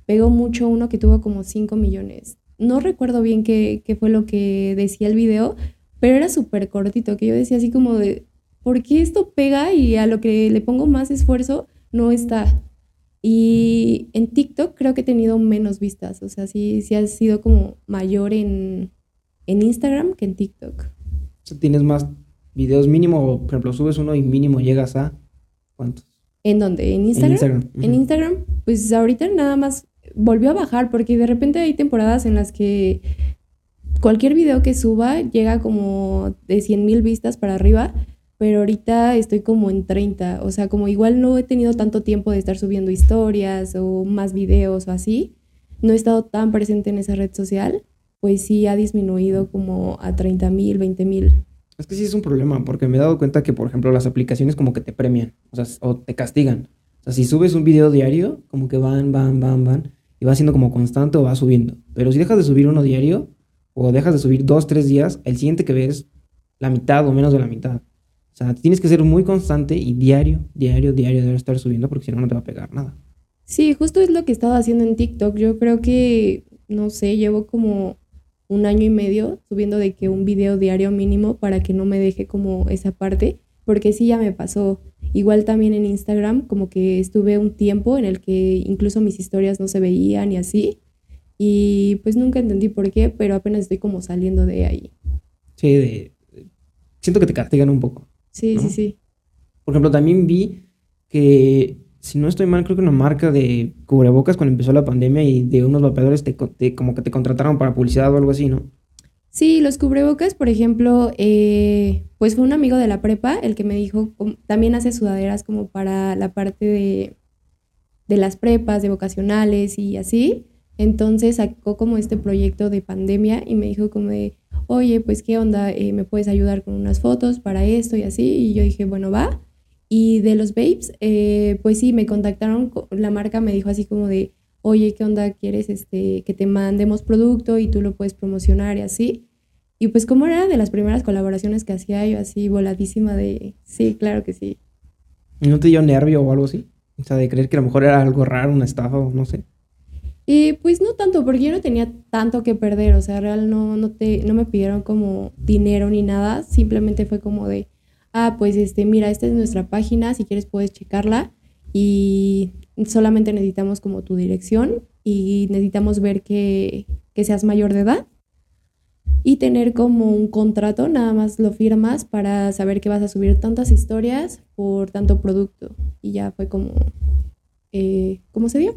pegó mucho uno que tuvo como 5 millones. No recuerdo bien qué, qué fue lo que decía el video, pero era súper cortito, que yo decía así como de, ¿por qué esto pega y a lo que le pongo más esfuerzo no está? Y en TikTok creo que he tenido menos vistas, o sea, sí, sí ha sido como mayor en, en Instagram que en TikTok. O sea, tienes más videos mínimo, por ejemplo, subes uno y mínimo llegas a ¿cuántos? ¿En dónde? ¿En Instagram? En Instagram, en Instagram pues ahorita nada más volvió a bajar porque de repente hay temporadas en las que cualquier video que suba llega como de 100 mil vistas para arriba, pero ahorita estoy como en 30, o sea, como igual no he tenido tanto tiempo de estar subiendo historias o más videos o así, no he estado tan presente en esa red social, pues sí ha disminuido como a 30 mil, 20 mil. Es que sí es un problema, porque me he dado cuenta que, por ejemplo, las aplicaciones como que te premian, o o te castigan. O sea, si subes un video diario, como que van, van, van, van, y va siendo como constante o va subiendo. Pero si dejas de subir uno diario, o dejas de subir dos, tres días, el siguiente que ves, la mitad o menos de la mitad. O sea, tienes que ser muy constante y diario, diario, diario debes estar subiendo, porque si no, no te va a pegar nada. Sí, justo es lo que he estado haciendo en TikTok. Yo creo que, no sé, llevo como un año y medio subiendo de que un video diario mínimo para que no me deje como esa parte, porque sí ya me pasó. Igual también en Instagram, como que estuve un tiempo en el que incluso mis historias no se veían y así. Y pues nunca entendí por qué, pero apenas estoy como saliendo de ahí. Sí, de... siento que te castigan un poco. Sí, sí, sí. Por ejemplo, también vi que si no estoy mal, creo que una marca de cubrebocas cuando empezó la pandemia y de unos vapeadores te, como que te contrataron para publicidad o algo así, ¿no? Sí, los cubrebocas, por ejemplo, eh, pues fue un amigo de la prepa el que me dijo, también hace sudaderas como para la parte de, de las prepas, de vocacionales y así. Entonces sacó como este proyecto de pandemia y me dijo como de, oye, pues qué onda, eh, me puedes ayudar con unas fotos para esto y así. Y yo dije, bueno, va. Y de los babes, eh, pues sí, me contactaron, la marca me dijo así como de, oye, ¿qué onda? ¿Quieres este, que te mandemos producto y tú lo puedes promocionar y así? Y pues como era de las primeras colaboraciones que hacía yo así voladísima de, sí, claro que sí. ¿Y no te dio nervio o algo así? O sea, de creer que a lo mejor era algo raro, una estafa o no sé. Y pues no tanto, porque yo no tenía tanto que perder, o sea, real no, no, te, no me pidieron como dinero ni nada, simplemente fue como de, ah, pues este, mira, esta es nuestra página, si quieres puedes checarla y solamente necesitamos como tu dirección y necesitamos ver que, que seas mayor de edad y tener como un contrato, nada más lo firmas para saber que vas a subir tantas historias por tanto producto. Y ya fue como, eh, ¿cómo se dio?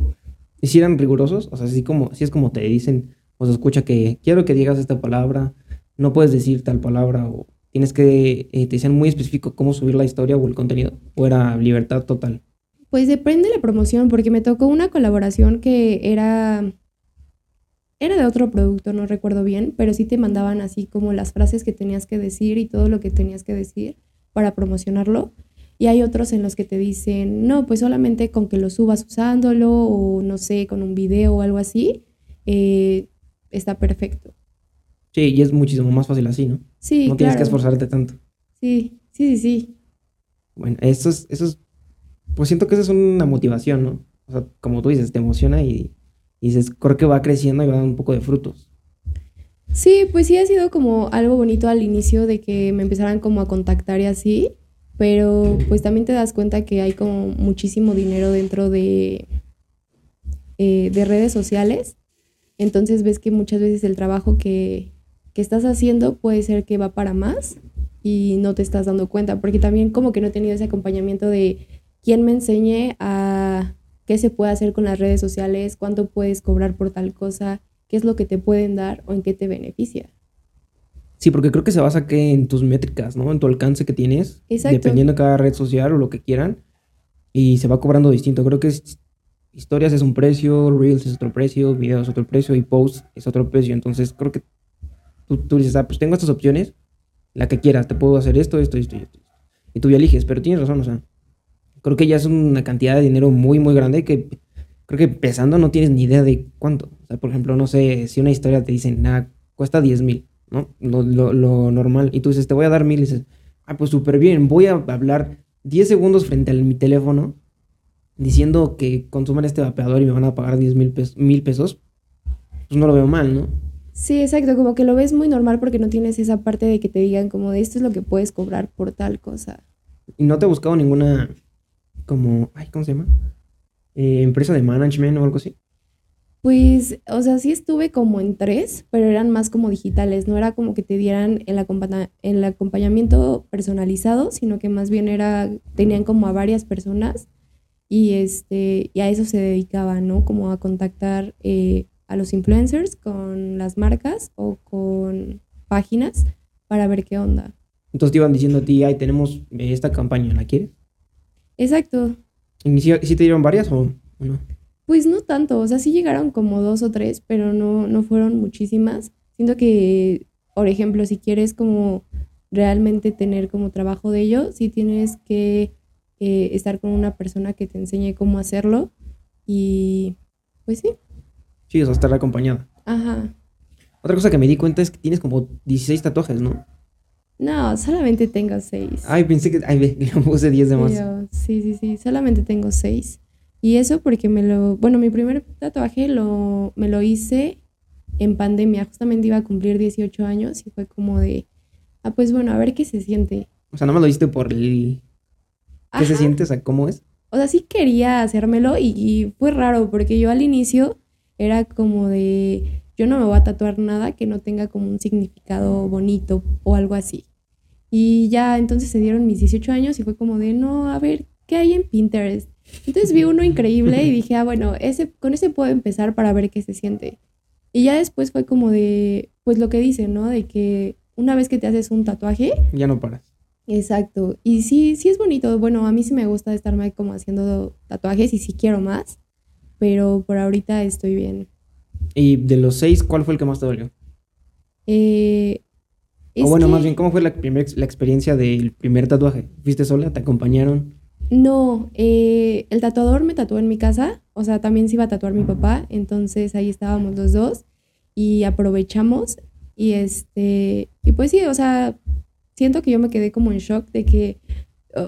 ¿Y si eran rigurosos? O sea, así como, si es como te dicen, o se escucha que quiero que digas esta palabra, no puedes decir tal palabra, o tienes que, eh, te dicen muy específico cómo subir la historia o el contenido, o era libertad total. Pues depende de la promoción, porque me tocó una colaboración que era, era de otro producto, no recuerdo bien, pero sí te mandaban así como las frases que tenías que decir y todo lo que tenías que decir para promocionarlo. Y hay otros en los que te dicen, no, pues solamente con que lo subas usándolo o no sé, con un video o algo así, eh, está perfecto. Sí, y es muchísimo más fácil así, ¿no? Sí. No tienes que esforzarte tanto. Sí, sí, sí, sí. Bueno, eso es, eso es, pues siento que eso es una motivación, ¿no? O sea, como tú dices, te emociona y, y dices, creo que va creciendo y va dando un poco de frutos. Sí, pues sí ha sido como algo bonito al inicio de que me empezaran como a contactar y así, pero pues también te das cuenta que hay como muchísimo dinero dentro de, eh, de redes sociales, entonces ves que muchas veces el trabajo que, que estás haciendo puede ser que va para más y no te estás dando cuenta, porque también como que no he tenido ese acompañamiento de quién me enseñe a qué se puede hacer con las redes sociales, cuánto puedes cobrar por tal cosa, qué es lo que te pueden dar o en qué te beneficia. Sí, porque creo que se basa que en tus métricas, ¿no? En tu alcance que tienes, Exacto. dependiendo de cada red social o lo que quieran, y se va cobrando distinto. Creo que es, historias es un precio, reels es otro precio, videos es otro precio y posts es otro precio. Entonces creo que Tú, dices, ah, pues tengo estas opciones, la que quieras, te puedo hacer esto, esto, esto y esto. Y tú ya eliges, pero tienes razón, o sea, creo que ya es una cantidad de dinero muy, muy grande que creo que empezando no tienes ni idea de cuánto. O sea, por ejemplo, no sé, si una historia te dice, nada, cuesta 10 mil, ¿no? Lo, lo, normal. Y tú dices, te voy a dar mil, y dices, ah, pues súper bien, voy a hablar 10 segundos frente a mi teléfono diciendo que consuman este vapeador y me van a pagar 10 mil pesos, mil pesos, pues no lo veo mal, ¿no? Sí, exacto, como que lo ves muy normal porque no tienes esa parte de que te digan como de esto es lo que puedes cobrar por tal cosa. ¿Y no te ha buscado ninguna, como, ay, ¿cómo se llama? Eh, empresa de management o algo así? Pues, o sea, sí estuve como en tres, pero eran más como digitales, no era como que te dieran el, el acompañamiento personalizado, sino que más bien era, tenían como a varias personas y, este, y a eso se dedicaban, ¿no? Como a contactar eh, a los influencers con las marcas o con páginas para ver qué onda. Entonces te iban diciendo a ti, ay, tenemos esta campaña, ¿la quieres? Exacto. ¿Y si, te dieron varias o no? Pues no tanto, o sea, sí llegaron como dos o tres, pero no, no fueron muchísimas. Siento que, por ejemplo, si quieres como realmente tener como trabajo de ello, sí tienes que eh, estar con una persona que te enseñe cómo hacerlo y pues sí. Sí, o sea, estar acompañada. Ajá. Otra cosa que me di cuenta es que tienes como 16 tatuajes, ¿no? No, solamente tengo 6. Ay, pensé que... Ay, (laughs) le puse 10 de más. Sí, sí, sí, solamente tengo 6. Y eso porque me lo, bueno, mi primer tatuaje lo, me lo hice en pandemia, justamente iba a cumplir 18 años y fue como de, ah, pues bueno, a ver qué se siente. O sea, no me lo hiciste por el... ¿Qué se siente? O sea, ¿cómo es? O sea, sí quería hacérmelo y, y fue raro porque yo al inicio era como de, yo no me voy a tatuar nada que no tenga como un significado bonito o algo así. Y ya entonces se dieron mis 18 años y fue como de, no, a ver, ¿qué hay en Pinterest? Entonces vi uno increíble y dije, ah, bueno, ese, con ese puedo empezar para ver qué se siente. Y ya después fue como de, pues lo que dicen, ¿no? De que una vez que te haces un tatuaje... Ya no paras. Exacto. Y sí, sí es bonito. Bueno, a mí sí me gusta estarme como haciendo tatuajes y sí quiero más, pero por ahorita estoy bien. ¿Y de los seis, cuál fue el que más te dolió? Eh, o bueno, más bien, ¿cómo fue la, primer, la experiencia del primer tatuaje? ¿Fuiste sola? ¿Te acompañaron? No, eh, el tatuador me tatuó en mi casa, o sea, también se iba a tatuar mi papá, entonces ahí estábamos los dos y aprovechamos y este, y pues sí, o sea, siento que yo me quedé como en shock de que,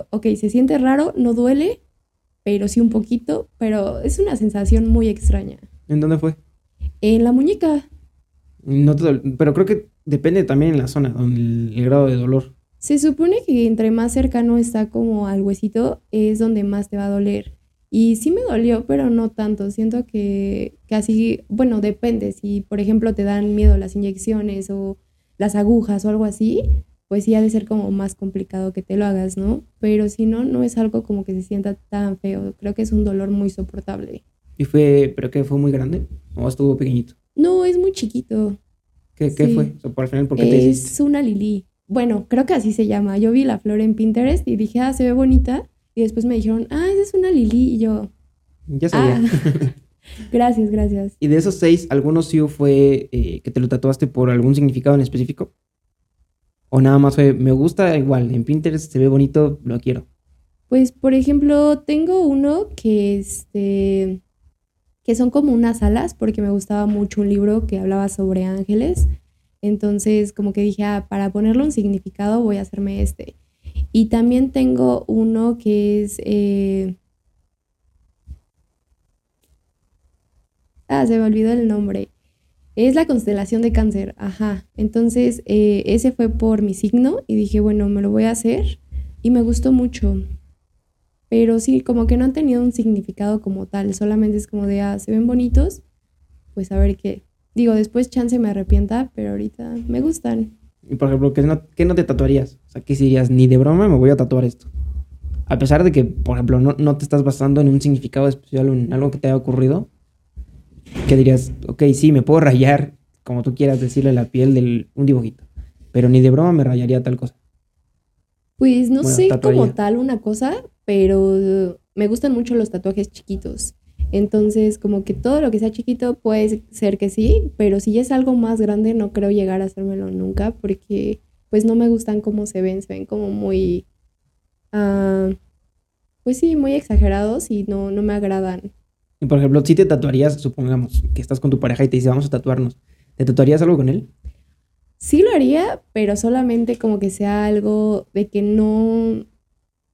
ok, se siente raro, no duele, pero sí un poquito, pero es una sensación muy extraña. ¿En dónde fue? En la muñeca. No pero creo que depende también en la zona, el grado de dolor. Se supone que entre más cercano está como al huesito es donde más te va a doler. Y sí me dolió, pero no tanto. Siento que casi, bueno, depende. Si, por ejemplo, te dan miedo las inyecciones o las agujas o algo así, pues sí ha de ser como más complicado que te lo hagas, ¿no? Pero si no, no es algo como que se sienta tan feo. Creo que es un dolor muy soportable. ¿Y fue, pero qué, fue muy grande? ¿O estuvo pequeñito? No, es muy chiquito. ¿Qué, ¿qué fue? O por final, ¿por qué te Es una lili. Bueno, creo que así se llama. Yo vi la flor en Pinterest y dije, ah, se ve bonita. Y después me dijeron, ah, esa es una lili. Y yo. Ya sabía. Ah, (laughs) gracias, gracias. ¿Y de esos seis, alguno sí fue eh, que te lo tatuaste por algún significado en específico? ¿O nada más fue, me gusta igual, en Pinterest se ve bonito, lo quiero? Pues, por ejemplo, tengo uno que este que son como unas alas, porque me gustaba mucho un libro que hablaba sobre ángeles. Entonces, como que dije, ah, para ponerle un significado voy a hacerme este. Y también tengo uno que es... Eh, ah, se me olvidó el nombre. Es la constelación de cáncer, ajá. Entonces, eh, ese fue por mi signo y dije, bueno, me lo voy a hacer. Y me gustó mucho. Pero sí, como que no han tenido un significado como tal. Solamente es como de, ah, se ven bonitos. Pues a ver qué, Digo, después chance me arrepienta, pero ahorita me gustan. Y por ejemplo, ¿qué no, no te tatuarías? O sea, ¿qué dirías? Ni de broma me voy a tatuar esto. A pesar de que, por ejemplo, no, no te estás basando en un significado especial o en algo que te haya ocurrido, ¿qué dirías? Ok, sí, me puedo rayar, como tú quieras decirle, la piel de un dibujito. Pero ni de broma me rayaría tal cosa. Pues no sé como tal una cosa, pero me gustan mucho los tatuajes chiquitos. Entonces, como que todo lo que sea chiquito puede ser que sí, pero si es algo más grande no creo llegar a hacérmelo nunca porque pues no me gustan cómo se ven, se ven como muy, uh, pues sí, muy exagerados y no, no me agradan. Y por ejemplo, si te tatuarías, supongamos que estás con tu pareja y te dice vamos a tatuarnos, ¿te tatuarías algo con él? Sí lo haría, pero solamente como que sea algo de que no,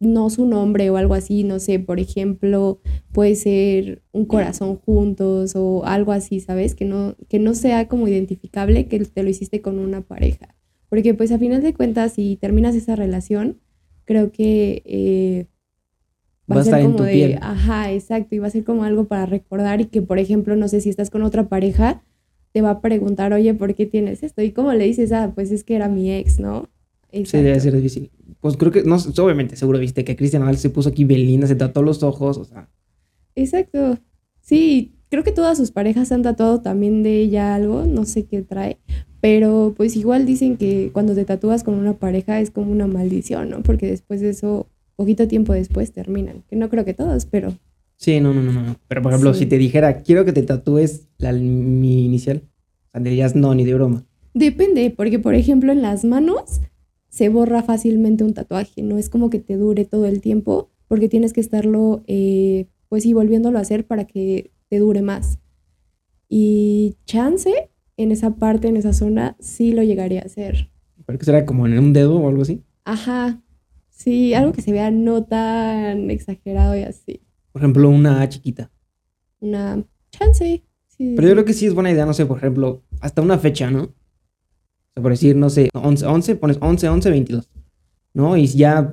no su nombre o algo así, no sé, por ejemplo, puede ser un corazón juntos o algo así, ¿sabes? Que no, que no sea como identificable que te lo hiciste con una pareja. Porque pues a final de cuentas, si terminas esa relación, creo que eh, va, a ser como de, ajá, exacto, y va a ser como algo para recordar y que, por ejemplo, no sé si estás con otra pareja, te va a preguntar, oye, ¿por qué tienes esto? Y como le dices, ah, pues es que era mi ex, ¿no? Sí, debe ser difícil. Pues creo que, no, obviamente, seguro viste que Cristian Nodal se puso aquí Belinda, se tatuó los ojos, o sea. Exacto. Sí, creo que todas sus parejas han tatuado también de ella algo, no sé qué trae, pero pues igual dicen que cuando te tatúas con una pareja es como una maldición, ¿no? Porque después de eso, poquito tiempo después terminan. Que no creo que todos, pero Sí, no, no, no, no. Pero por ejemplo, si te dijera, quiero que te tatúes la, mi inicial, o dirías no, ni de broma. Depende, porque por ejemplo en las manos se borra fácilmente un tatuaje, no es como que te dure todo el tiempo, porque tienes que estarlo, eh, pues sí, volviéndolo a hacer para que te dure más. Y chance, en esa parte, en esa zona, sí lo llegaría a hacer. ¿Pero que será como en un dedo o algo así? Ajá, sí, algo que se vea no tan exagerado y así. Por ejemplo, una A chiquita. Una chance. Sí, Pero yo creo que sí es buena idea, no sé, por ejemplo, hasta una fecha, ¿no? O sea, por decir, no sé, 11, 11 pones 11, 11, 22. ¿No? Y ya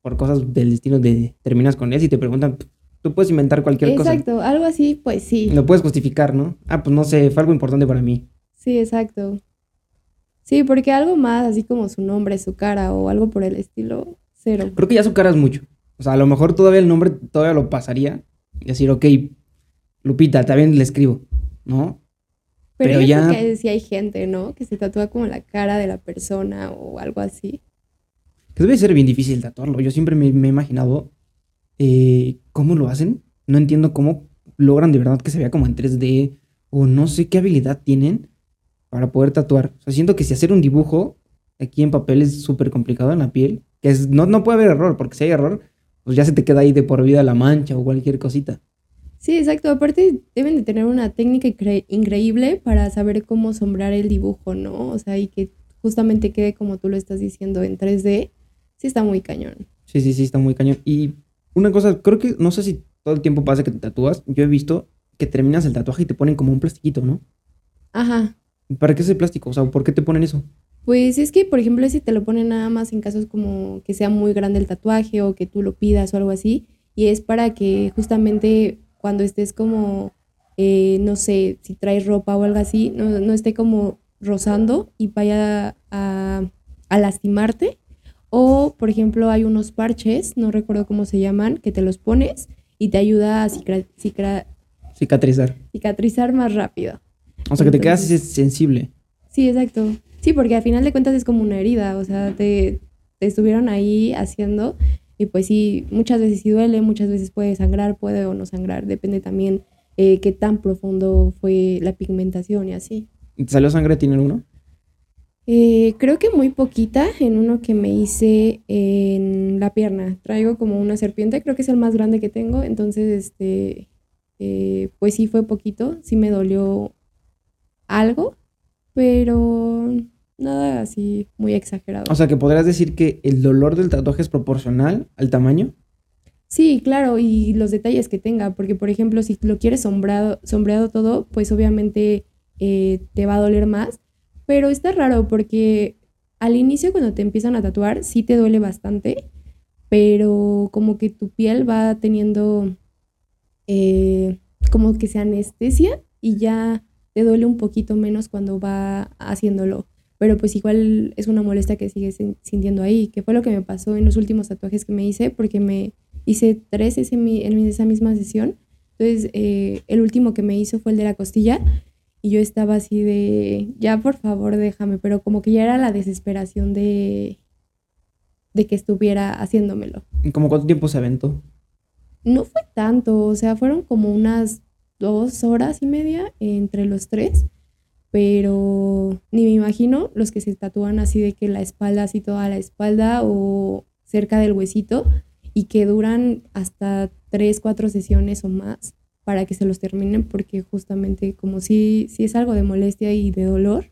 por cosas del destino de, terminas con eso y te preguntan, tú puedes inventar cualquier cosa. Exacto, algo así, pues sí. Lo puedes justificar, ¿no? Ah, pues no sé, fue algo importante para mí. Sí, exacto. Sí, porque algo más, así como su nombre, su cara o algo por el estilo, cero. Creo que ya su cara es mucho. O sea, a lo mejor todavía el nombre todavía lo pasaría. Y decir, ok, Lupita, también le escribo, ¿no? Pero, ya... que sí hay gente, ¿no? Que se tatúa como la cara de la persona o algo así. Que debe ser bien difícil tatuarlo. Yo siempre me, he imaginado eh, cómo lo hacen. No entiendo cómo logran de verdad que se vea como en 3D o no sé qué habilidad tienen para poder tatuar. O sea, siento que si hacer un dibujo aquí en papel es súper complicado en la piel, que es, no, no puede haber error, porque si hay error, pues ya se te queda ahí de por vida la mancha o cualquier cosita. Sí, exacto. Aparte deben de tener una técnica increíble para saber cómo sombrar el dibujo, ¿no? O sea, y que justamente quede como tú lo estás diciendo en 3D. Sí está muy cañón. Sí, sí, sí, está muy cañón. Y una cosa, creo que no sé si todo el tiempo pasa que te tatúas. Yo he visto que terminas el tatuaje y te ponen como un plastiquito, ¿no? Ajá. ¿Para qué es el plástico? O sea, ¿por qué te ponen eso? Pues es que, por ejemplo, si te lo ponen nada más en casos como que sea muy grande el tatuaje o que tú lo pidas o algo así, y es para que justamente cuando estés como, eh, no sé, si traes ropa o algo así, no, esté como rozando y vaya a, lastimarte. O, por ejemplo, hay unos parches, no recuerdo cómo se llaman, que te los pones y te ayuda a cicatrizar. Cicatrizar más rápido. O sea, que te quedas sensible. Sí, exacto. Sí, porque al final de cuentas es como una herida, o sea, te, estuvieron ahí haciendo y pues sí, muchas veces sí duele, muchas veces puede sangrar, puede o no sangrar, depende también eh, qué tan profundo fue la pigmentación y así. ¿Te salió sangre tiene uno? Eh, creo que muy poquita en uno que me hice en la pierna. Traigo como una serpiente, creo que es el más grande que tengo, entonces este, eh, pues sí fue poquito, sí me dolió algo, pero nada así muy exagerado. O sea, que podrías decir que el dolor del tatuaje es proporcional al tamaño. Sí, claro, y los detalles que tenga, porque por ejemplo, si lo quieres sombreado, sombreado todo, pues obviamente eh, te va a doler más, pero está raro porque al inicio cuando te empiezan a tatuar sí te duele bastante, pero como que tu piel va teniendo eh, como que se anestesia y ya te duele un poquito menos cuando va haciéndolo pero pues igual es una molestia que sigues sintiendo ahí, que fue lo que me pasó en los últimos tatuajes que me hice, porque me hice tres ese, en esa misma sesión. Entonces, eh, el último que me hizo fue el de la costilla y yo estaba así de, ya por favor déjame, pero como que ya era la desesperación de, de que estuviera haciéndomelo. ¿Y como cuánto tiempo se aventó? No fue tanto, o sea, fueron como unas dos horas y media entre los tres pero ni me imagino los que se tatúan así de que la espalda, así toda la espalda o cerca del huesito y que duran hasta tres, cuatro sesiones o más para que se los terminen porque justamente como si, si es algo de molestia y de dolor,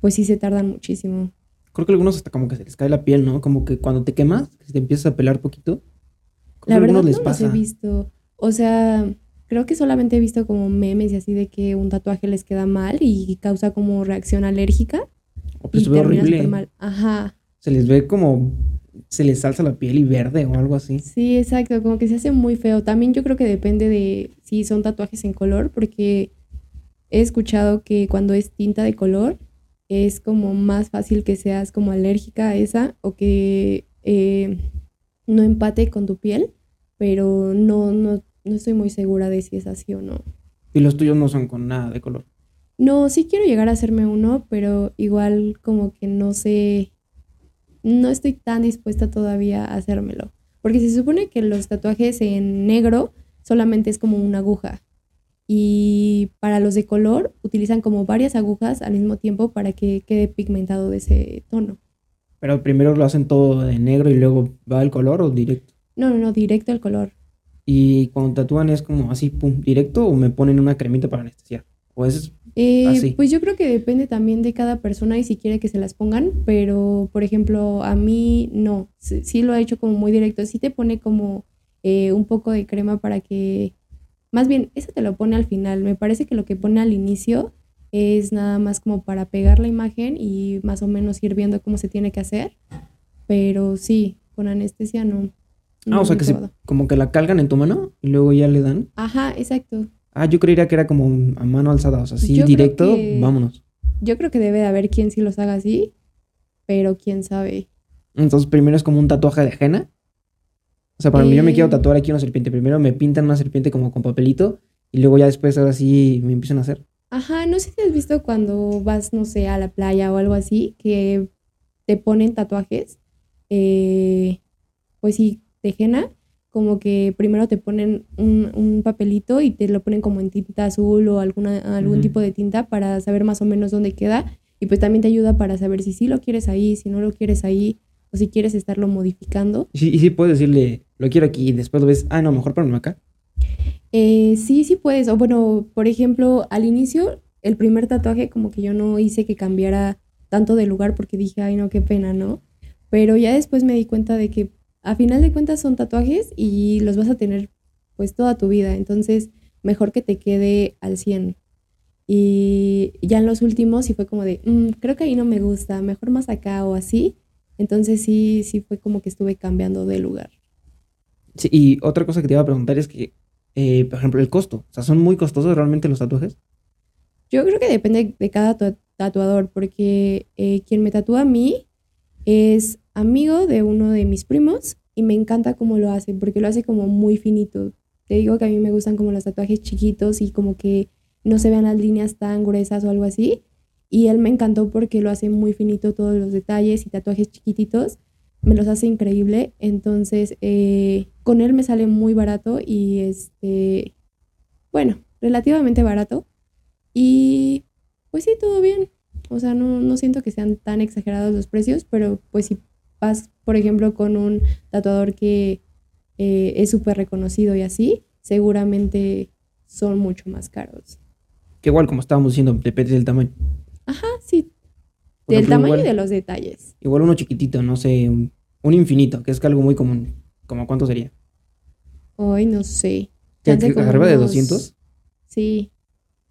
pues sí se tardan muchísimo. Creo que algunos hasta como que se les cae la piel, ¿no? Como que cuando te quemas, te empiezas a pelar poquito. La verdad no los he visto. O sea, creo que solamente he visto como memes y así de que un tatuaje les queda mal y causa como reacción alérgica. Oh, pues y se horrible. Mal. Ajá. Se les ve como se les alza la piel y verde o algo así. Sí, exacto, como que se hace muy feo. También yo creo que depende de si son tatuajes en color, porque he escuchado que cuando es tinta de color es como más fácil que seas como alérgica a esa o que eh, no empate con tu piel, pero no, no, no estoy muy segura de si es así o no. ¿Y los tuyos no son con nada de color? No, sí quiero llegar a hacerme uno, pero igual como que no sé no estoy tan dispuesta todavía a hacérmelo. Porque se supone que los tatuajes en negro solamente es como una aguja. Y para los de color utilizan como varias agujas al mismo tiempo para que quede pigmentado de ese tono. Pero primero lo hacen todo de negro y luego va el color o directo. No, no, no, directo el color. Y cuando tatúan es como así, pum, directo o me ponen una cremita para anestesiar. O es eh, pues yo creo que depende también de cada persona y si quiere que se las pongan, pero por ejemplo, a mí no, sí, lo ha hecho como muy directo, sí te pone como eh, un poco de crema para que, más bien, eso te lo pone al final, me parece que lo que pone al inicio es nada más como para pegar la imagen y más o menos ir viendo cómo se tiene que hacer, pero sí, con anestesia no. Ah, o sea que como que la calgan en tu mano y luego ya le dan. Ajá, exacto. Ah, yo creería que era como a mano alzada, o sea, así directo, vámonos. Yo creo que debe de haber quien sí los haga así, pero quién sabe. Entonces, primero es como un tatuaje de ajena. O sea, para mí yo me quiero eh. tatuar aquí una serpiente. Primero me pintan una serpiente como con papelito y luego ya después ahora sí me empiezan a hacer. Ajá, no sé si has visto cuando vas, no sé, a la playa o algo así, que te ponen tatuajes, eh, pues sí, de henna como que primero te ponen un, papelito y te lo ponen como en tinta azul o alguna, algún tipo de tinta para saber más o menos dónde queda. Y pues también te ayuda para saber si sí lo quieres ahí, si no lo quieres ahí, o si quieres estarlo modificando. Sí, y sí puedes decirle, lo quiero aquí, y después lo ves, ah, no, mejor ponlo acá. Eh, sí, sí puedes. O bueno, por ejemplo, al inicio, el primer tatuaje como que yo no hice que cambiara tanto de lugar porque dije, ay, no, qué pena, ¿no? Pero ya después me di cuenta de que a final de cuentas son tatuajes y los vas a tener pues toda tu vida, entonces mejor que te quede al 100. Y ya en los últimos sí fue como de, mm, creo que ahí no me gusta, mejor más acá o así. Entonces sí, sí fue como que estuve cambiando de lugar. Sí, y otra cosa que te iba a preguntar es que, eh, por ejemplo, el costo. O sea, ¿son muy costosos realmente los tatuajes? Yo creo que depende de cada tatuador, porque eh, quien me tatúa a mí es amigo de uno de mis primos y me encanta cómo lo hace, porque lo hace como muy finito. Te digo que a mí me gustan como los tatuajes chiquitos y como que no se vean las líneas tan gruesas o algo así. Y él me encantó porque lo hace muy finito todos los detalles y tatuajes chiquititos. Me los hace increíble. Entonces, eh, con él me sale muy barato y este, bueno, relativamente barato. Y pues sí, todo bien. O sea, no, no siento que sean tan exagerados los precios, pero pues si vas, por ejemplo, con un tatuador que eh, es súper reconocido y así, seguramente son mucho más caros. Que igual, como estábamos diciendo, depende del tamaño. Ajá, sí. del tamaño y de los detalles. Igual uno chiquitito, no sé, un, infinito, que es algo muy común. ¿Cómo cuánto sería? Hoy no sé. ¿Arriba de 200? Sí,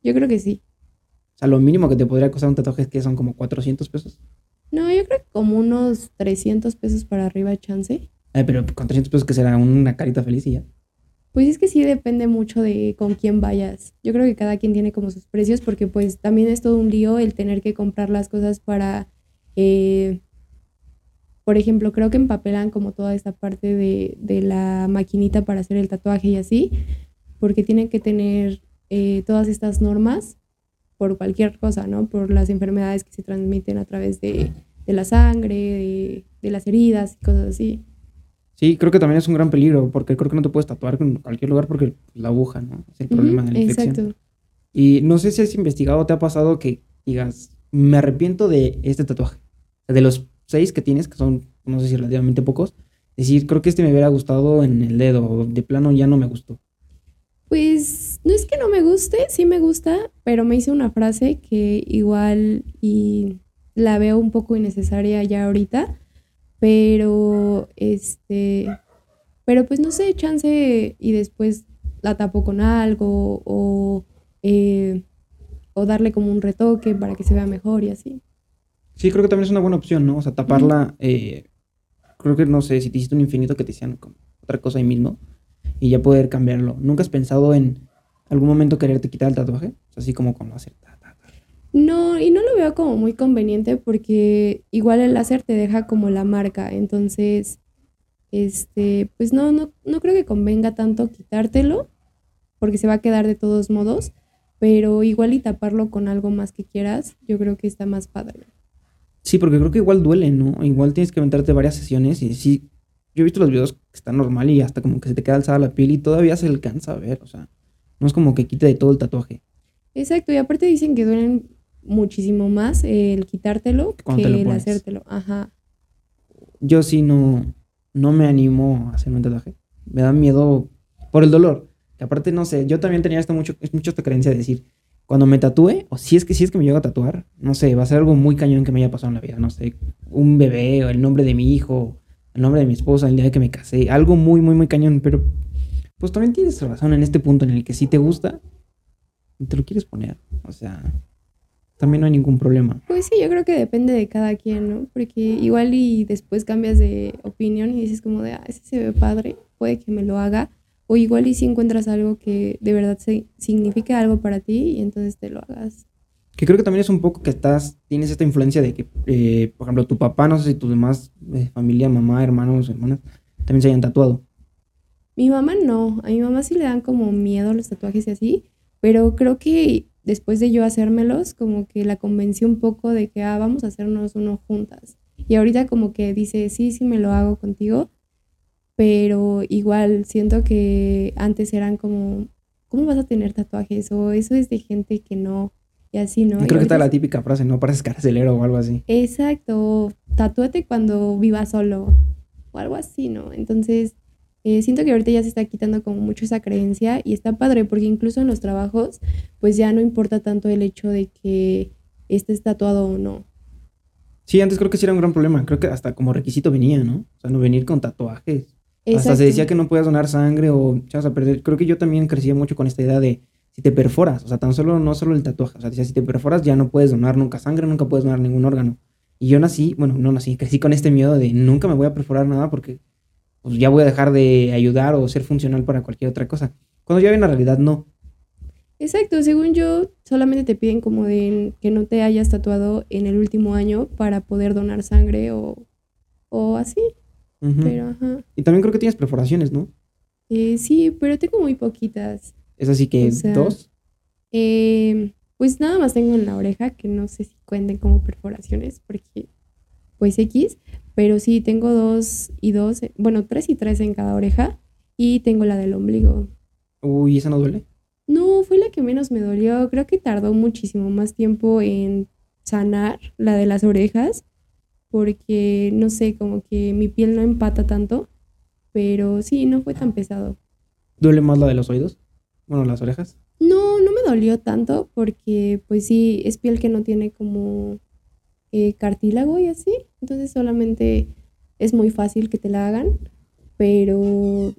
yo creo que sí sea, lo mínimo que te podría costar un tatuaje es que son como 400 pesos. No, yo creo como unos 300 pesos para arriba, chance. Ay, pero con 300 pesos que será una carita feliz y ya. Pues es que sí depende mucho de con quién vayas. Yo creo que cada quien tiene como sus precios porque pues también es todo un lío el tener que comprar las cosas para, eh, por ejemplo, creo que empapelan como toda esta parte de, de, la maquinita para hacer el tatuaje y así, porque tienen que tener eh, todas estas normas por cualquier cosa, ¿no? Por las enfermedades que se transmiten a través de, la sangre, de, las heridas y cosas así. Sí, creo que también es un gran peligro, porque creo que no te puedes tatuar en cualquier lugar porque la aguja, ¿no? Es el problema de la infección. Exacto. Y no sé si has investigado, te ha pasado que digas, me arrepiento de este tatuaje. De los seis que tienes, que son, no sé si relativamente pocos, decir, creo que este me hubiera gustado en el dedo, de plano ya no me gustó. Pues no es que no me guste, sí me gusta, pero me hice una frase que igual y la veo un poco innecesaria ya ahorita, pero este, pero pues no sé, chance y después la tapo con algo o, eh, o darle como un retoque para que se vea mejor y así. Sí, creo que también es una buena opción, ¿no? O sea, taparla, eh, creo que no sé, si te hiciste un infinito que te hicieran como otra cosa ahí mismo y ya poder cambiarlo. ¿Nunca has pensado en algún momento quererte quitar el tatuaje? O sea, así como con láser. No, y no lo veo como muy conveniente porque igual el láser te deja como la marca, entonces, este, pues no, no, no creo que convenga tanto quitártelo porque se va a quedar de todos modos, pero igual y taparlo con algo más que quieras, yo creo que está más padre. Sí, porque creo que igual duele, ¿no? Igual tienes que aventarte varias sesiones y sí, yo he visto los videos que están normal y hasta como que se te queda alzada la piel y todavía se alcanza a ver, o sea, no es como que quite de todo el tatuaje. Exacto, y aparte dicen que duelen muchísimo más el quitártelo que el hacértelo. Ajá. Yo sí no, no me animo a hacerme un tatuaje. Me da miedo por el dolor. Que aparte, no sé, yo también tenía esta mucho, mucho esta creencia de decir, cuando me tatúe, o si es que si es que me llego a tatuar, no sé, va a ser algo muy cañón que me haya pasado en la vida, no sé, un bebé, o el nombre de mi hijo, el nombre de mi esposa, el día de que me casé, algo muy, muy, muy cañón, pero pues también tienes razón en este punto en el que si te gusta, te lo quieres poner, o sea, también no hay ningún problema. Pues sí, yo creo que depende de cada quien, ¿no? Porque igual y después cambias de opinión y dices como de, ah, ese se ve padre, puede que me lo haga. O igual y si encuentras algo que de verdad se, signifique algo para ti y entonces te lo hagas. Que creo que también es un poco que estás, tienes esta influencia de que, eh, por ejemplo, tu papá, no sé si tus demás eh, familia, mamá, hermanos, hermanas, también se hayan tatuado. Mi mamá no, a mi mamá sí le dan como miedo los tatuajes y así, pero creo que después de yo hacérmelos, como que la convencí un poco de que, ah, vamos a hacernos uno juntas. Y ahorita como que dice, sí, sí, me lo hago contigo, pero igual siento que antes eran como, ¿cómo vas a tener tatuajes? O eso es de gente que no, y así, ¿no? Creo que está la típica frase, no pareces carcelero o algo así. Exacto, tatúate cuando vivas solo, o algo así, ¿no? Entonces, eh, siento que ahorita ya se está quitando como mucho esa creencia y está padre porque incluso en los trabajos pues ya no importa tanto el hecho de que estés tatuado o no. Sí, antes creo que sí era un gran problema. Creo que hasta como requisito venía, ¿no? O sea, no venir con tatuajes. Hasta se decía que no podías donar sangre o a perder. Creo que yo también crecía mucho con esta idea de si te perforas, o sea, tan solo no solo el tatuaje, o sea, decía, si te perforas ya no puedes donar nunca sangre, nunca puedes donar ningún órgano. Y yo nací, bueno, no nací, (laughs) crecí con este miedo de nunca me voy a perforar nada porque pues ya voy a dejar de ayudar o ser funcional para cualquier otra cosa. Cuando ya ven la realidad, no. Exacto, según yo, solamente te piden como de que no te hayas tatuado en el último año para poder donar sangre o, o así. Pero, ajá. Y también creo que tienes perforaciones, ¿no? Eh, sí, pero tengo muy poquitas. ¿Es así que dos? Eh, pues nada más tengo en la oreja, que no sé si cuenten como perforaciones, porque pues X, pero sí, tengo dos y dos, bueno, tres y tres en cada oreja y tengo la del ombligo. Uy, ¿esa no duele? No, fue la que menos me dolió. Creo que tardó muchísimo más tiempo en sanar la de las orejas porque, no sé, como que mi piel no empata tanto, pero sí, no fue tan pesado. ¿Duele más la de los oídos? Bueno, las orejas. No, no me dolió tanto porque, pues sí, es piel que no tiene como eh, cartílago y así. Entonces solamente es muy fácil que te la hagan. Pero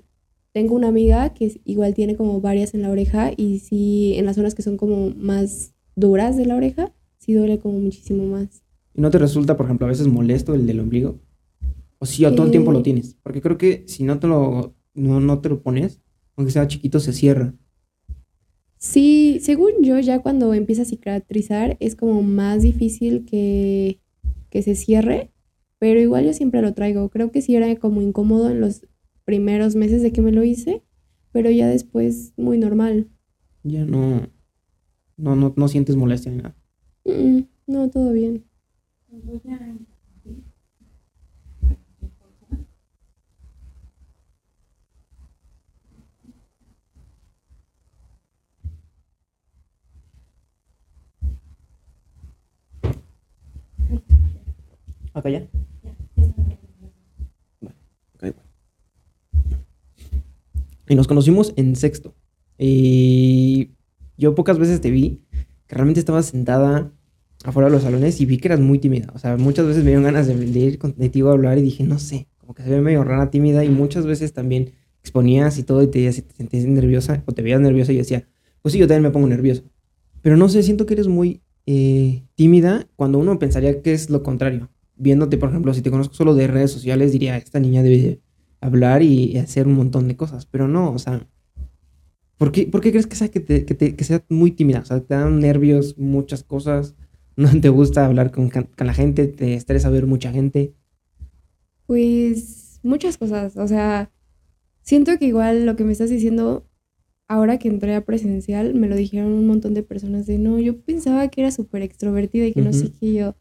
tengo una amiga que igual tiene como varias en la oreja y sí, en las zonas que son como más duras de la oreja, sí duele como muchísimo más. ¿Y no te resulta, por ejemplo, a veces molesto el del ombligo? O si todo el tiempo lo eh. tienes. Porque creo que si no te lo, no, no te lo pones, aunque sea chiquito, se cierra. Sí, según yo, ya cuando empieza a cicatrizar es como más difícil que, que se cierre, pero igual yo siempre lo traigo. Creo que sí era como incómodo en los primeros meses de que me lo hice, pero ya después muy normal. Ya no, no, no, no sientes molestia ni nada. no, todo bien. ¿Acá ya? Y nos conocimos en sexto. Y yo pocas veces te vi que realmente estabas sentada afuera de los salones y vi que eras muy tímida. O sea, muchas veces me dieron ganas de, ir contigo a hablar y dije, no sé, como que se ve medio rara, tímida y muchas veces también exponías y todo y te, te sentías nerviosa o te veías nerviosa y decía, pues sí, yo también me pongo nervioso. Pero no sé, siento que eres muy eh, tímida cuando uno pensaría que es lo contrario. Viéndote, por ejemplo, si te conozco solo de redes sociales, diría, esta niña debe hablar y hacer un montón de cosas. Pero no, o sea, ¿por qué, crees que sea, que, te, sea muy tímida? O sea, te dan nervios muchas cosas, (laughs) no te gusta hablar con, con la gente, te estresa ver mucha gente. Pues muchas cosas, o sea, siento que igual lo que me estás diciendo ahora que entré a presencial, me lo dijeron un montón de personas de, no, yo pensaba que era súper extrovertida y que no sé qué yo.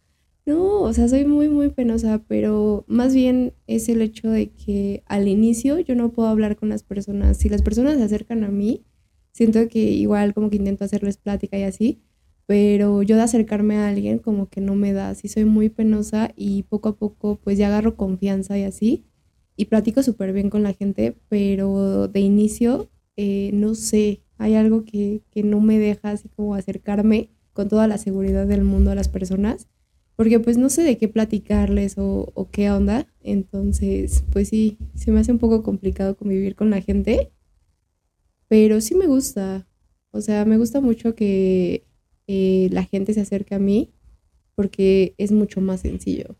No, o sea, soy muy, muy penosa, pero más bien es el hecho de que al inicio yo no puedo hablar con las personas. Si las personas se acercan a mí, siento que igual como que intento hacerles plática y así, pero yo de acercarme a alguien como que no me da, sí soy muy penosa y poco a poco pues ya agarro confianza y así, y platico súper bien con la gente, pero de inicio eh, no sé, hay algo que, no me deja así como acercarme con toda la seguridad del mundo a las personas, porque pues no sé de qué platicarles o, o qué onda, entonces pues sí, se me hace un poco complicado convivir con la gente, pero sí me gusta, o sea, me gusta mucho que eh, la gente se acerque a mí porque es mucho más sencillo.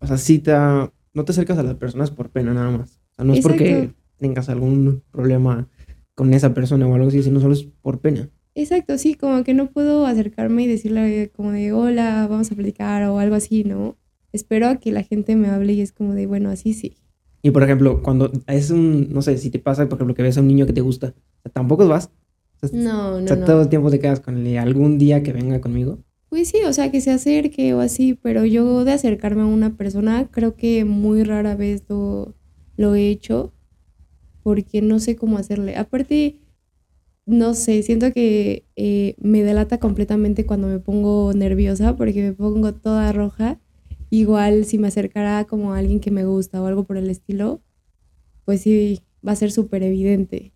O sea, sí te, no te acercas a las personas por pena nada más. O sea, no es porque tengas algún problema con esa persona o algo así, sino solo es por pena. Exacto, sí, como que no puedo acercarme y decirle como de hola, vamos a platicar o algo así, ¿no? Espero a que la gente me hable y es como de bueno, así sí. Y por ejemplo, cuando es un, no sé, si te pasa, por ejemplo, que ves a un niño que te gusta, ¿tampoco vas? no, no. O sea, todo el tiempo te quedas con él algún día que venga conmigo. Pues sí, o sea, que se acerque o así, pero yo de acercarme a una persona creo que muy rara vez lo, lo he hecho porque no sé cómo hacerle. Aparte, no sé, siento que eh, me delata completamente cuando me pongo nerviosa porque me pongo toda roja. Igual si me acercara como a alguien que me gusta o algo por el estilo, pues sí, va a ser súper evidente.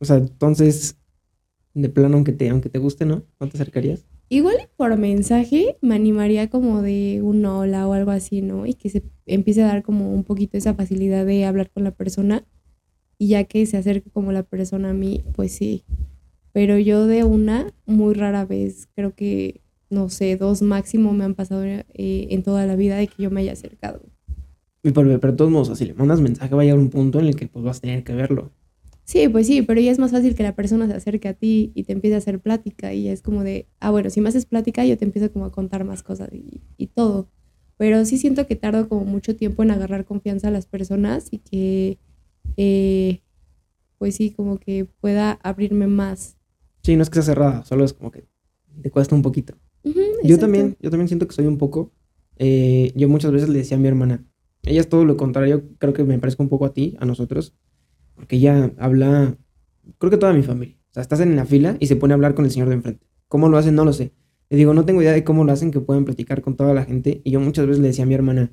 O sea, entonces, de plano, aunque te, aunque te guste, ¿no? ¿No te acercarías? Igual por mensaje me animaría como de un hola o algo así, ¿no? Y que se empiece a dar como un poquito esa facilidad de hablar con la persona y ya que se acerque como la persona a mí, pues sí. Pero yo de una, muy rara vez, creo que, no sé, dos máximo me han pasado eh, en toda la vida de que yo me haya acercado. Pero, pero de todos modos, si le mandas mensaje va a llegar un punto en el que pues vas a tener que verlo. Sí, pues sí, pero ya es más fácil que la persona se acerque a ti y te empiece a hacer plática y es como de, ah, bueno, si me haces plática yo te empiezo como a contar más cosas y, y todo. Pero sí siento que tardo como mucho tiempo en agarrar confianza a las personas y que eh, pues sí, como que pueda abrirme más. Sí, no es que sea cerrada, solo es como que te cuesta un poquito. yo también, yo también siento que soy un poco, eh, yo muchas veces le decía a mi hermana, ella es todo lo contrario, creo que me parezco un poco a ti, a nosotros, porque ella habla, creo que toda mi familia, o sea, estás en la fila y se pone a hablar con el señor de enfrente. ¿Cómo lo hacen? No lo sé. Le digo, no tengo idea de cómo lo hacen, que pueden platicar con toda la gente. Y yo muchas veces le decía a mi hermana,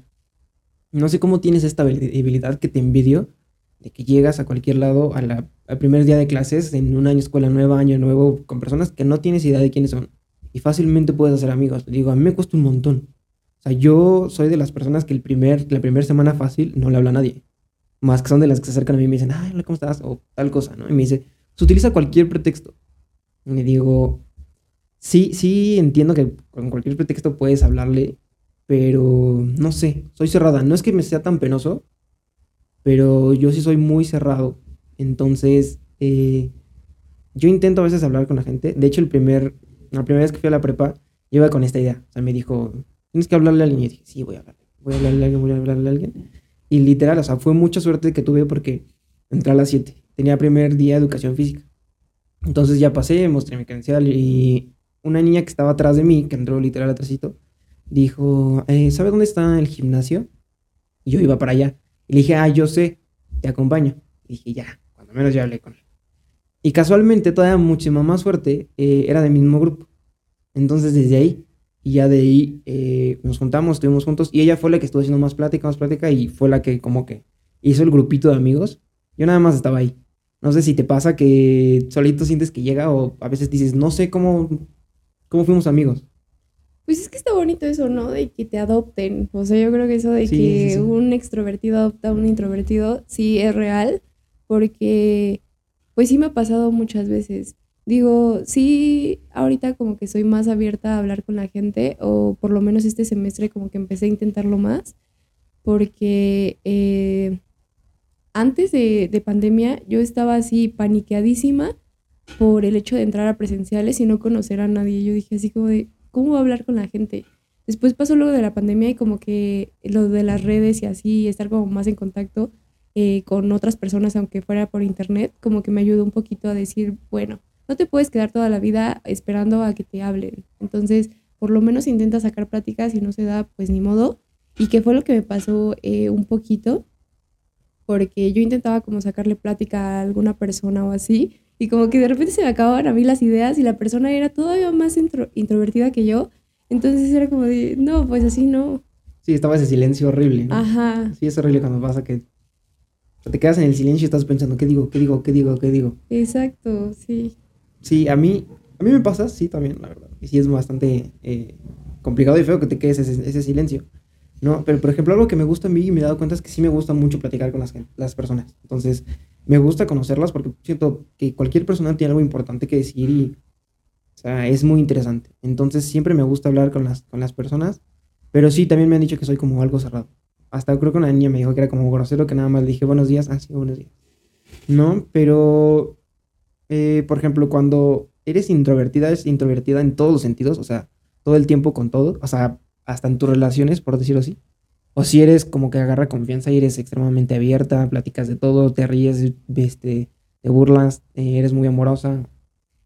no sé cómo tienes esta habilidad que te envidio, de que llegas a cualquier lado a la, al primer día de clases en un año escuela nueva, año nuevo, con personas que no tienes idea de quiénes son. Y fácilmente puedes hacer amigos. Digo, a mí me cuesta un montón. O sea, yo soy de las personas que el primer, la primera semana fácil no le habla a nadie. Más que son de las que se acercan a mí y me dicen, ay, ¿cómo estás? O tal cosa, ¿no? Y me dice, se utiliza cualquier pretexto. Y me digo, sí, sí entiendo que con cualquier pretexto puedes hablarle, pero no sé, soy cerrada. No es que me sea tan penoso, pero yo sí soy muy cerrado. Entonces, eh, yo intento a veces hablar con la gente. De hecho, el primer, la primera vez que fui a la prepa, yo iba con esta idea. O sea, me dijo, tienes que hablarle a alguien. Y dije, sí, voy a hablarle. Voy a hablarle a alguien, voy a hablarle a alguien. Y literal, o sea, fue mucha suerte que tuve porque entré a las 7. Tenía primer día de educación física. Entonces ya pasé, mostré mi credencial y una niña que estaba atrás de mí, que entró literal atrásito, dijo, eh, ¿sabe dónde está el gimnasio? Y yo iba para allá. Y le dije, ah, yo sé, te acompaño. Y dije, ya, cuando menos ya hablé con él. Y casualmente, todavía muchísima más suerte, eh, era del mismo grupo. Entonces, desde ahí, y ya de ahí eh, nos juntamos, estuvimos juntos, y ella fue la que estuvo haciendo más plática, más plática, y fue la que como que hizo el grupito de amigos. Yo nada más estaba ahí. No sé si te pasa que solito sientes que llega o a veces dices, no sé cómo, cómo fuimos amigos. Pues es que está bonito eso, ¿no? De que te adopten. O sea, yo creo que eso de que un extrovertido adopta a un introvertido sí es real, porque pues sí me ha pasado muchas veces. Digo, sí, ahorita como que soy más abierta a hablar con la gente, o por lo menos este semestre como que empecé a intentarlo más, porque eh, antes de, de pandemia yo estaba así paniqueadísima por el hecho de entrar a presenciales y no conocer a nadie. Yo dije así como de, ¿cómo va a hablar con la gente? Después pasó luego de la pandemia y como que lo de las redes y así, estar como más en contacto eh, con otras personas, aunque fuera por internet, como que me ayudó un poquito a decir, bueno, no te puedes quedar toda la vida esperando a que te hablen. Entonces, por lo menos intenta sacar pláticas y no se da, pues ni modo. Y que fue lo que me pasó eh, un poquito, porque yo intentaba como sacarle plática a alguna persona o así, y como que de repente se me acababan a mí las ideas y la persona era todavía más introvertida que yo. Entonces era como de, no, pues así no. Sí, estaba ese silencio horrible. ¿no? Ajá. Sí, es horrible cuando pasa que te quedas en el silencio y estás pensando, ¿qué digo? ¿Qué digo? ¿Qué digo? ¿Qué digo? Exacto, sí. Sí, a mí, a mí me pasa, sí, también, la verdad. Y sí es bastante eh, complicado y feo que te quedes ese, ese silencio. ¿No? Pero, por ejemplo, algo que me gusta a mí y me he dado cuenta es que sí me gusta mucho platicar con las, las personas. Entonces, me gusta conocerlas porque siento que cualquier persona tiene algo importante que decir y, o sea, es muy interesante. Entonces siempre me gusta hablar con las, con las personas, pero sí, también me han dicho que soy como algo cerrado. Hasta creo que una niña me dijo que era como grosero, que nada más le dije buenos días, ah, sí, buenos días. No, pero, eh, por ejemplo, cuando eres introvertida, es introvertida en todos los sentidos, o sea, todo el tiempo con todo, o sea, hasta en tus relaciones, por decirlo así. O si eres como que agarra confianza y eres extremadamente abierta, platicas de todo, te ríes, este, te burlas, eh, eres muy amorosa.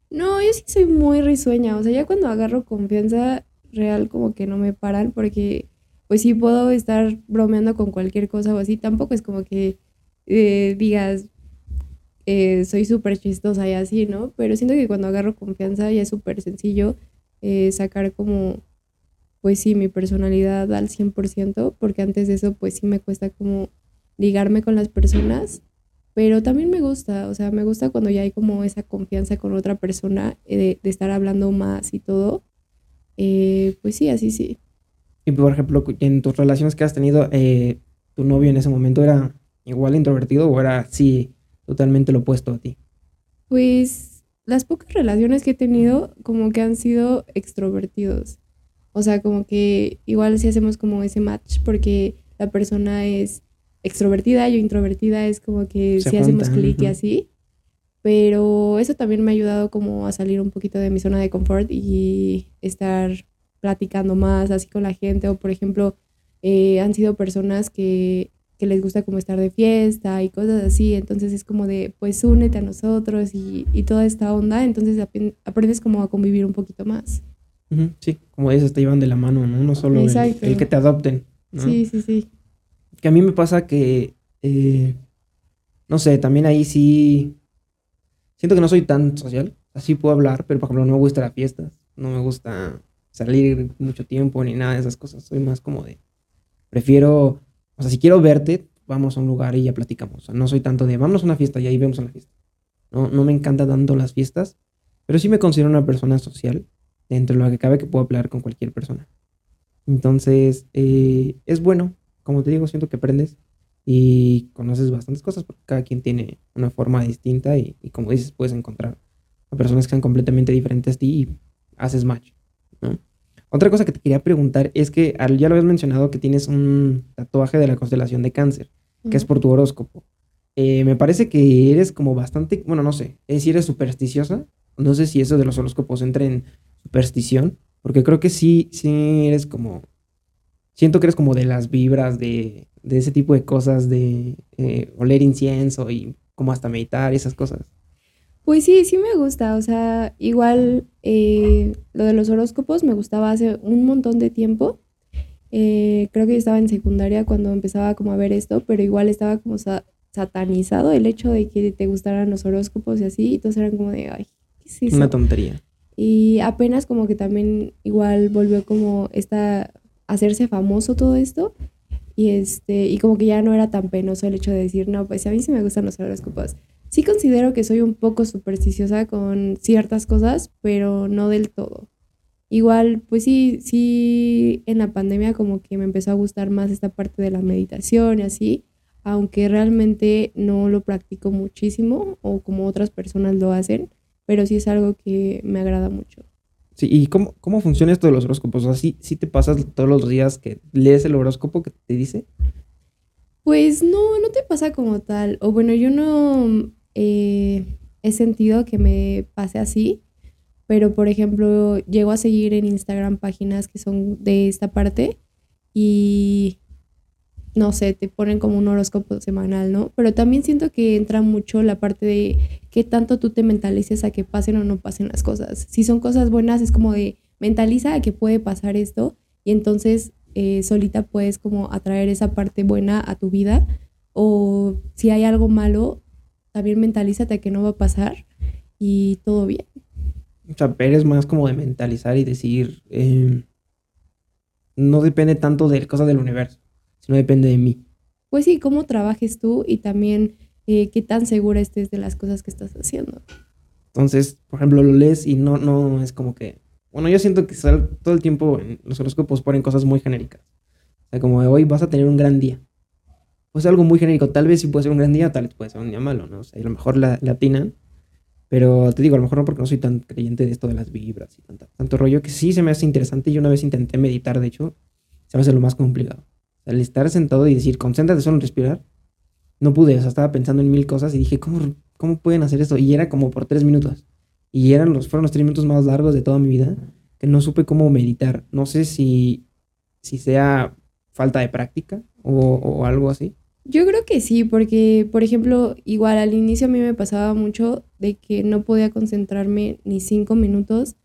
No, yo sí soy muy risueña. O sea, ya cuando agarro confianza real como que no me paran porque pues sí puedo estar bromeando con cualquier cosa o así. Tampoco es como que eh, digas, eh, soy súper chistosa y así, ¿no? Pero siento que cuando agarro confianza ya es súper sencillo sacar como pues sí, mi personalidad al 100%, porque antes de eso, pues sí me cuesta como ligarme con las personas, pero también me gusta, o sea, me gusta cuando ya hay como esa confianza con otra persona, eh, de, estar hablando más y todo. Eh, pues sí, así sí. Y por ejemplo, en tus relaciones que has tenido, eh, ¿tu novio en ese momento era igual introvertido o era sí totalmente lo opuesto a ti? Pues las pocas relaciones que he tenido como que han sido extrovertidos. O sea, como que igual si hacemos como ese match porque la persona es extrovertida, yo introvertida, es como que si hacemos clic y así. Pero eso también me ha ayudado como a salir un poquito de mi zona de confort y estar platicando más así con la gente. O por ejemplo, eh, han sido personas que, que, les gusta como estar de fiesta y cosas así. Entonces es como de, pues únete a nosotros y, y toda esta onda. Entonces aprendes como a convivir un poquito más. Sí, como dices, te llevan de la mano, ¿no? No solo el, que te adopten. Sí, sí, sí. Que a mí me pasa que, eh, no sé, también ahí sí, siento que no soy tan social, así puedo hablar, pero por ejemplo no me gusta la fiesta, no me gusta salir mucho tiempo ni nada de esas cosas, soy más como de, prefiero, o sea, si quiero verte, vamos a un lugar y ya platicamos, o sea, no soy tanto de, vámonos a una fiesta y ahí vemos una fiesta. No, no me encanta tanto las fiestas, pero sí me considero una persona social dentro de lo que cabe que puedo hablar con cualquier persona. Entonces, eh, es bueno, como te digo, siento que aprendes y conoces bastantes cosas porque cada quien tiene una forma distinta y, como dices, puedes encontrar a personas que sean completamente diferentes a ti y haces match. Otra cosa que te quería preguntar es que ya lo habías mencionado que tienes un tatuaje de la constelación de cáncer, que es por tu horóscopo. Eh, me parece que eres como bastante, bueno, no sé, es si eres supersticiosa. No sé si eso de los horóscopos entra en superstición, porque creo que sí, sí eres como, siento que eres como de las vibras de, de ese tipo de cosas, de eh, oler incienso y como hasta meditar, esas cosas. Pues sí, sí me gusta, o sea, igual eh, lo de los horóscopos me gustaba hace un montón de tiempo. Eh, creo que yo estaba en secundaria cuando empezaba como a ver esto, pero igual estaba como satanizado el hecho de que te gustaran los horóscopos y así, y todos eran como de, ay, ¿qué es eso? Una tontería. Y apenas como que también igual volvió como esta, hacerse famoso todo esto. Y, este, y como que ya no era tan penoso el hecho de decir, no, pues a mí sí me gustan los horóscopos. Sí considero que soy un poco supersticiosa con ciertas cosas, pero no del todo. Igual, pues sí, sí, en la pandemia como que me empezó a gustar más esta parte de la meditación y así, aunque realmente no lo practico muchísimo o como otras personas lo hacen, pero sí es algo que me agrada mucho. Sí, ¿y cómo, cómo funciona esto de los horóscopos? O sea, ¿sí, te pasas todos los días que lees el horóscopo que te dice? Pues no, no te pasa como tal. O bueno, yo no eh, he sentido que me pase así, pero por ejemplo, llego a seguir en Instagram páginas que son de esta parte y no sé, te ponen como un horóscopo semanal, ¿no? Pero también siento que entra mucho la parte de qué tanto tú te mentalices a que pasen o no pasen las cosas. Si son cosas buenas, es como de mentaliza a que puede pasar esto y entonces eh, solita puedes como atraer esa parte buena a tu vida. O si hay algo malo, también mentalízate a que no va a pasar y todo bien. O sea, eres más como de mentalizar y decir, em, no depende tanto de cosas del universo, sino depende de mí. Pues sí, cómo trabajes tú y también eh, qué tan segura estés de las cosas que estás haciendo. Entonces, por ejemplo, lo lees y no, no es como que... Bueno, yo siento que todo el tiempo los horóscopos ponen cosas muy genéricas. O sea, como de hoy vas a tener un gran día. Pues algo muy genérico. Tal vez sí puede ser un gran día, tal vez puede ser un día malo, ¿no? O sea, a lo mejor la, la atinan pero te digo, a lo mejor no porque no soy tan creyente de esto de las vibras y tanto rollo que sí se me hace interesante. Yo una vez intenté meditar, de hecho, se me hace lo más complicado. Al estar sentado y decir, concéntrate solo en respirar, no pude. O sea, estaba pensando en mil cosas y dije, ¿cómo, cómo pueden hacer esto? Y era como por tres minutos. Y eran los, fueron los tres minutos más largos de toda mi vida que no supe cómo meditar. No sé si, si sea falta de práctica o, o algo así. Yo creo que sí, porque, por ejemplo, igual al inicio a mí me pasaba mucho de que no podía concentrarme ni cinco minutos.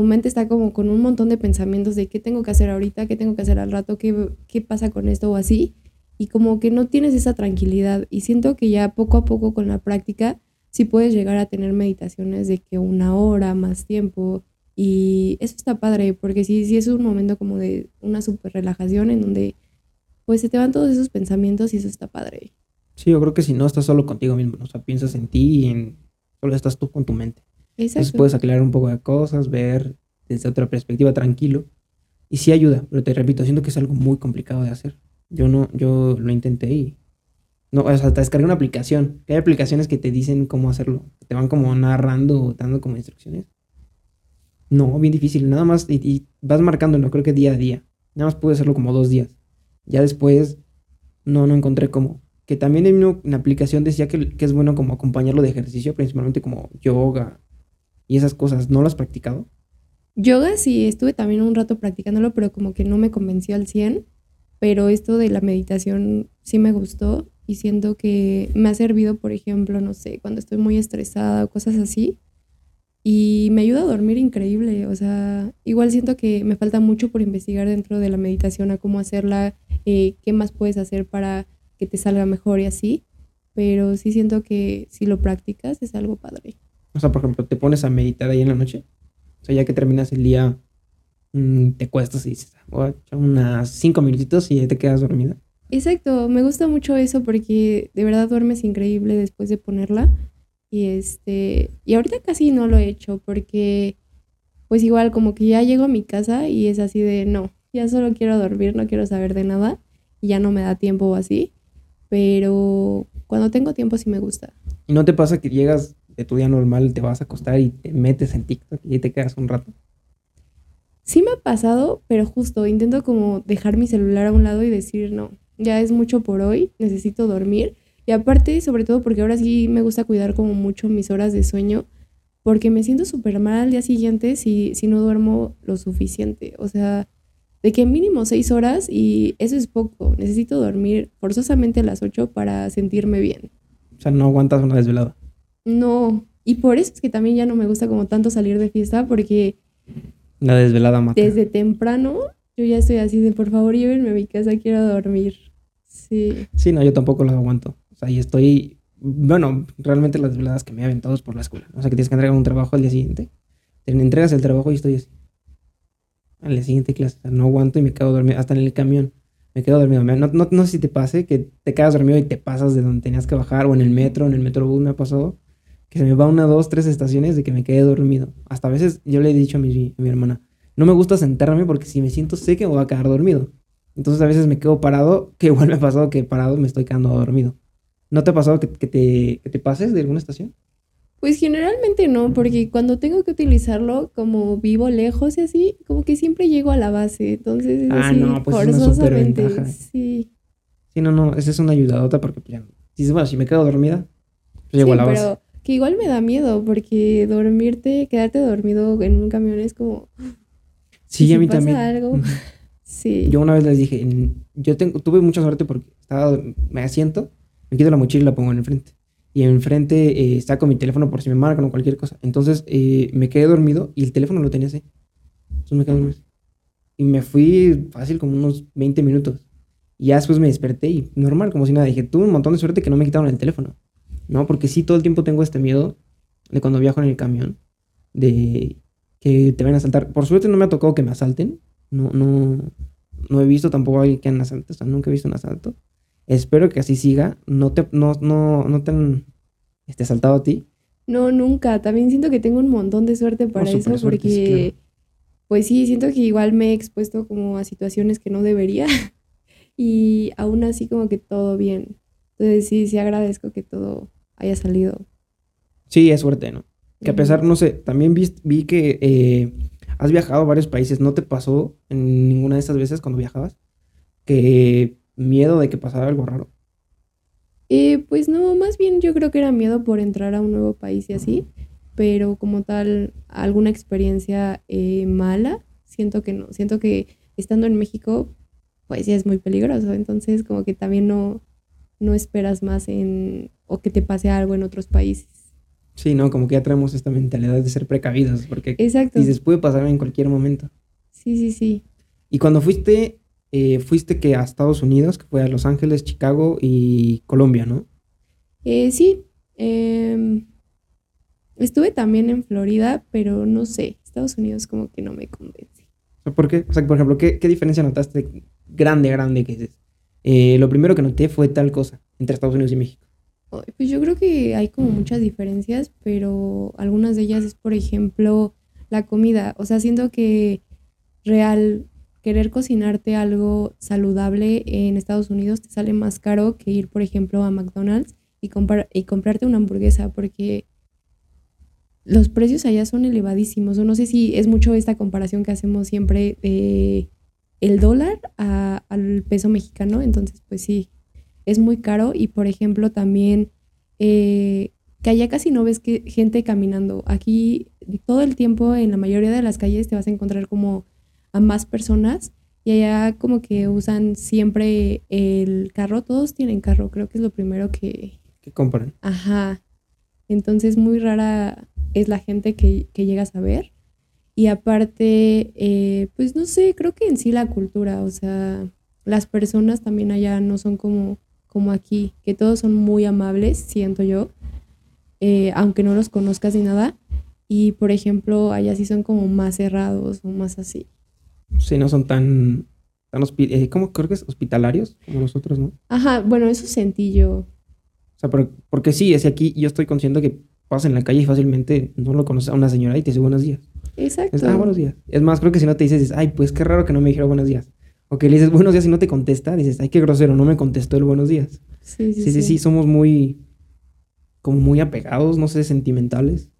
Tu mente está como con un montón de pensamientos de qué tengo que hacer ahorita, qué tengo que hacer al rato, qué, qué pasa con esto o así. Y como que no tienes esa tranquilidad. Y siento que ya poco a poco con la práctica sí puedes llegar a tener meditaciones de que una hora, más tiempo. Y eso está padre, porque sí, sí es un momento como de una super relajación en donde pues se te van todos esos pensamientos y eso está padre. Sí, yo creo que si no estás solo contigo mismo, o sea, piensas en ti y en solo estás tú con tu mente. Exacto. Entonces puedes aclarar un poco de cosas, ver desde otra perspectiva tranquilo. Y sí ayuda, pero te repito, siento que es algo muy complicado de hacer. Yo no, yo lo intenté y no, o sea, te descargué una aplicación. hay aplicaciones que te dicen cómo hacerlo. Te van como narrando o dando como instrucciones. No, bien difícil. Nada más, y, y vas marcándolo, creo que día a día. Nada más pude hacerlo como dos días. Ya después no, no encontré cómo. Que también en una, aplicación decía que, que, es bueno como acompañarlo de ejercicio, principalmente como yoga y esas cosas. ¿No lo has practicado? Yoga sí, estuve también un rato practicándolo, pero como que no me convenció al 100. Pero esto de la meditación sí me gustó y siento que me ha servido, por ejemplo, no sé, cuando estoy muy estresada o cosas así y me ayuda a dormir increíble. O sea, igual siento que me falta mucho por investigar dentro de la meditación a cómo hacerla, eh, qué más puedes hacer para que te salga mejor y así. Pero sí siento que si lo practicas es algo padre. O sea, por ejemplo, te pones a meditar ahí en la noche. O sea, ya que terminas el día, mm, te cuestas y dices, voy a unas cinco minutitos y ya te quedas dormida. Exacto, me gusta mucho eso porque de verdad duermes increíble después de ponerla. Y este, y ahorita casi no lo he hecho porque pues igual como que ya llego a mi casa y es así de no, ya solo quiero dormir, no quiero saber de nada y ya no me da tiempo o así, pero cuando tengo tiempo sí me gusta. ¿Y no te pasa que llegas de tu día normal, te vas a acostar y te metes en TikTok y te quedas un rato? Sí me ha pasado, pero justo intento como dejar mi celular a un lado y decir, no, ya es mucho por hoy, necesito dormir y aparte, sobre todo porque ahora sí me gusta cuidar como mucho mis horas de sueño, porque me siento súper mal al día siguiente si, si no duermo lo suficiente. O sea, de que mínimo seis horas y eso es poco. Necesito dormir forzosamente a las ocho para sentirme bien. O sea, no aguantas una desvelada. No, y por eso es que también ya no me gusta como tanto salir de fiesta porque... La desvelada mata. Desde temprano yo ya estoy así de por favor llévenme a mi casa, quiero dormir. Sí. Sí, no, yo tampoco lo aguanto sea, y estoy, bueno, realmente las veladas que me he aventado es por la escuela. O sea, que tienes que entregar un trabajo al día siguiente. Te entregas el trabajo y estoy así. Al día siguiente clase. no aguanto y me quedo dormido. Hasta en el camión. Me quedo dormido. No, no, no, sé si te pase que te quedas dormido y te pasas de donde tenías que bajar. O en el metro, en el metrobús me ha pasado. Que se me va una, dos, tres estaciones de que me quedé dormido. Hasta a veces yo le he dicho a mi, a mi hermana, no me gusta sentarme porque si me siento seco me voy a quedar dormido. Entonces a veces me quedo parado, que igual me ha pasado que parado me estoy quedando dormido. ¿No te ha pasado que, que te, que te pases de alguna estación? Pues generalmente no, porque cuando tengo que utilizarlo, como vivo lejos y así, como que siempre llego a la base. Entonces, es Ah, así, no, pues es una forzosamente. superventaja. Sí, Sí, no, no, esa es una ayudadota porque pues, ya, dices, bueno, si me quedo dormida, pues llego Sí, a la base. pero que igual me da miedo, porque dormirte, quedarte dormido en un camión es como. Sí, ¿y a mí pasa también. algo? (laughs) Sí. Yo una vez les dije, yo tengo, tuve mucha suerte porque estaba, me asiento, me quito la mochila y la pongo en el frente. Y enfrente eh, saco mi teléfono por si me marcan o cualquier cosa. Entonces eh, me quedé dormido y el teléfono lo tenía así. Entonces me quedé dormido. Y me fui fácil como unos 20 minutos. Y ya después me desperté y normal, como si nada. Dije, tuve un montón de suerte que no me quitaron el teléfono. ¿No? Porque sí, todo el tiempo tengo este miedo de cuando viajo en el camión, de que te vayan a asaltar. Por suerte no me ha tocado que me asalten. No, no, no he visto tampoco a alguien que han asaltado. O sea, nunca he visto un asalto. Espero que así siga. No te, no, no, no te han este, asaltado a ti. No, nunca. También siento que tengo un montón de suerte para eso, suerte, sí, porque, claro. pues sí, siento que igual me he expuesto como a situaciones que no debería (laughs) y aún así como que todo bien. Entonces sí, sí agradezco que todo haya salido. Sí, es suerte, ¿no? Que a pesar, no sé, también vi, vi que eh, has viajado a varios países. ¿No te pasó en ninguna de esas veces cuando viajabas? Que miedo de que pasara algo raro. Eh, pues no, más bien yo creo que era miedo por entrar a un nuevo país y así, pero como tal, alguna experiencia eh, mala, siento que no, siento que estando en México, pues ya es muy peligroso, entonces como que también no, no esperas más en, o que te pase algo en otros países. Sí, ¿no? Como que ya traemos esta mentalidad de ser precavidos. Porque Exacto, dices, puede pasar en cualquier momento. sí, sí, sí. Y cuando fuiste, eh, fuiste que a Estados Unidos, que fue a Los Ángeles, Chicago y Colombia, ¿no? Eh, sí, em, estuve también en Florida, pero no sé, Estados Unidos como que no me convence. ¿por qué? O sea, por ejemplo, ¿qué, qué diferencia notaste grande, grande que dices? Eh, lo primero que noté fue tal cosa entre Estados Unidos y México. Pues yo creo que hay como muchas diferencias, pero algunas de ellas es, por ejemplo, la comida. O sea, siento que real querer cocinarte algo saludable en Estados Unidos te sale más caro que ir, por ejemplo, a McDonald's y, comprar, y comprarte una hamburguesa, porque los precios allá son elevadísimos. O no sé si es mucho esta comparación que hacemos siempre de el dólar a- al peso mexicano. Entonces, pues sí, es muy caro. Y por ejemplo, también eh, que allá casi no ves que gente caminando. Aquí todo el tiempo en la mayoría de las calles te vas a encontrar como a más personas. Y allá como que usan siempre el carro. Todos tienen carro, creo que es lo primero que, ¿Qué compran? Ajá. Entonces muy rara es la gente que, que llegas a ver. Y aparte, eh, pues no sé, creo que en sí la cultura, o sea, las personas también allá no son como, como aquí, que todos son muy amables, siento yo, eh, aunque no los conozcas ni nada. Y por ejemplo, allá sí son como más cerrados o más así. Sí, no son tan, tan eh, ¿cómo creo que es? hospitalarios como nosotros, ¿no? Ajá, bueno, eso sentí yo. O sea, pero- porque sí, es que aquí yo estoy consciente que pasas en la calle y fácilmente no lo conoces a una señora y te dice buenos días. Exacto. Es, ah, buenos días. Es más, creo que si no te dices, dices, ay, pues qué raro que no me dijera buenos días. O que le dices buenos días y no te contesta, dices, ay, qué grosero, no me contestó el buenos días. Sí, sí, Sí, sí, sí, somos muy, como muy apegados, no sé, sentimentales.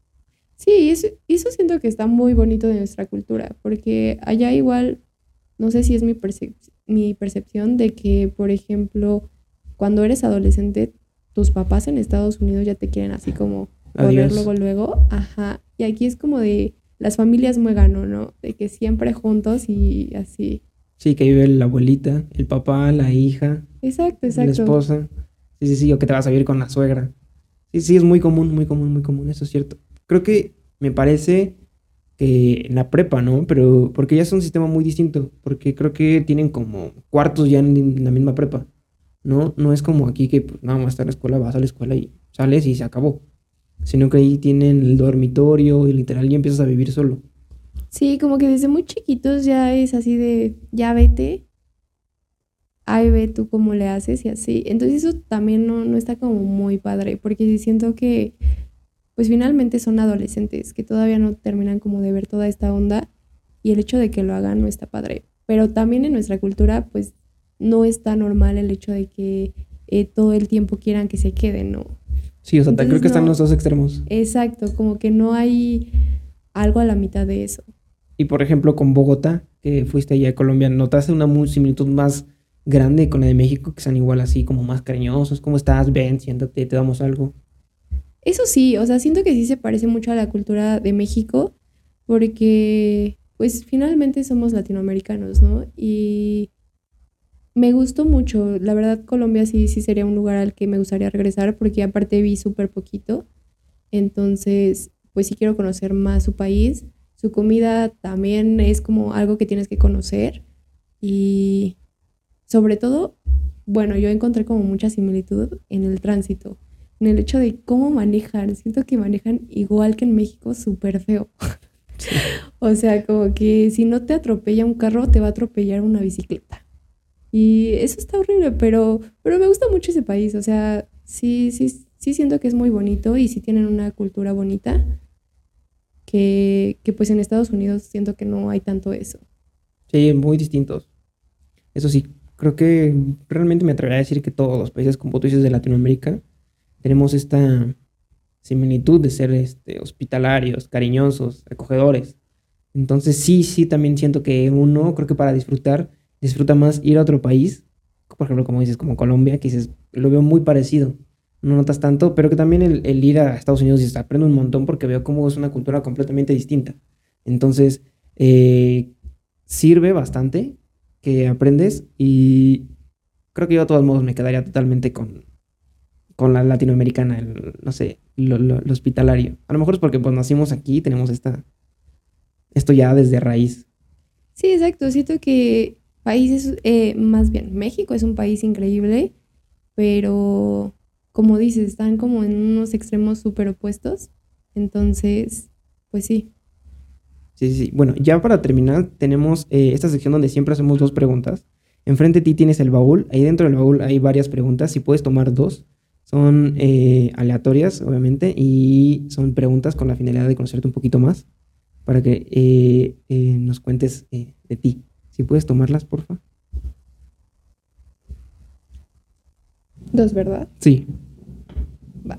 Sí, eso, eso siento que está muy bonito de nuestra cultura, porque allá igual, no sé si es mi, percep- mi percepción de que, por ejemplo, cuando eres adolescente, tus papás en Estados Unidos ya te quieren así como Adiós. luego, luego, ajá, y aquí es como de las familias muégano, ¿no? De que siempre juntos y así. Sí, que vive la abuelita, el papá, la hija, Exacto, la exacto. esposa. Sí, sí, sí, o que te vas a vivir con la suegra. Sí, sí, es muy común, muy común, muy común, eso es cierto. Creo que me parece que en la prepa, ¿no? Pero porque ya es un sistema muy distinto, porque creo que tienen como cuartos ya en la misma prepa, ¿no? No es como aquí que pues, nada más está en la escuela, vas a la escuela y sales y se acabó. Sino que ahí tienen el dormitorio y literal ya empiezas a vivir solo. Sí, como que desde muy chiquitos ya es así de, ya vete, ahí ve tú cómo le haces y así. Entonces eso también no, no está como muy padre, porque siento que pues finalmente son adolescentes, que todavía no terminan como de ver toda esta onda y el hecho de que lo hagan no está padre. Pero también en nuestra cultura, pues no está normal el hecho de que eh, todo el tiempo quieran que se queden, ¿no? Sí, o sea, creo que están los dos extremos. Exacto, como que no hay algo a la mitad de eso. Y por ejemplo, con Bogotá, que fuiste allá a Colombia, ¿notaste una similitud más grande con la de México, que sean igual así, como más cariñosos? ¿Cómo estás? Ven, siéntate, te damos algo. Eso sí, o sea, siento que sí se parece mucho a la cultura de México, porque pues finalmente somos latinoamericanos, ¿no? Y me gustó mucho, la verdad Colombia sí, sí sería un lugar al que me gustaría regresar, porque aparte vi súper poquito, entonces pues sí quiero conocer más su país, su comida también es como algo que tienes que conocer y sobre todo, bueno, yo encontré como mucha similitud en el tránsito en el hecho de cómo manejan. Siento que manejan igual que en México, súper feo. (laughs) o sea, como que si no te atropella un carro, te va a atropellar una bicicleta. Y eso está horrible, pero, pero me gusta mucho ese país. O sea, sí, sí, sí siento que es muy bonito y sí tienen una cultura bonita. Que, pues en Estados Unidos siento que no hay tanto eso. Sí, muy distintos. Eso sí, creo que realmente me atrevería a decir que todos los países, como tú dices, de Latinoamérica, tenemos esta similitud de ser este, hospitalarios, cariñosos, acogedores. Entonces sí, sí, también siento que uno, creo que para disfrutar, disfruta más ir a otro país, por ejemplo, como dices, como Colombia, que dices, lo veo muy parecido, no notas tanto, pero que también el, ir a Estados Unidos dices, aprendo un montón porque veo cómo es una cultura completamente distinta. Entonces, eh, sirve bastante que aprendes y creo que yo de todos modos me quedaría totalmente con, con la latinoamericana, no sé, lo, hospitalario. A lo mejor es porque pues nacimos aquí y tenemos esta, esto ya desde raíz. Sí, exacto. Siento que países, eh, más bien, México es un país increíble, pero como dices, están como en unos extremos súper opuestos. Entonces, pues sí. Sí, sí, Bueno, ya para terminar, tenemos eh, esta sección donde siempre hacemos dos preguntas. Enfrente de ti tienes el baúl. Ahí dentro del baúl hay varias preguntas. Si puedes tomar dos. Son eh, aleatorias, obviamente, y son preguntas con la finalidad de conocerte un poquito más para que eh, eh, nos cuentes de ti. Si puedes tomarlas, porfa. Dos, ¿verdad? Sí. Va.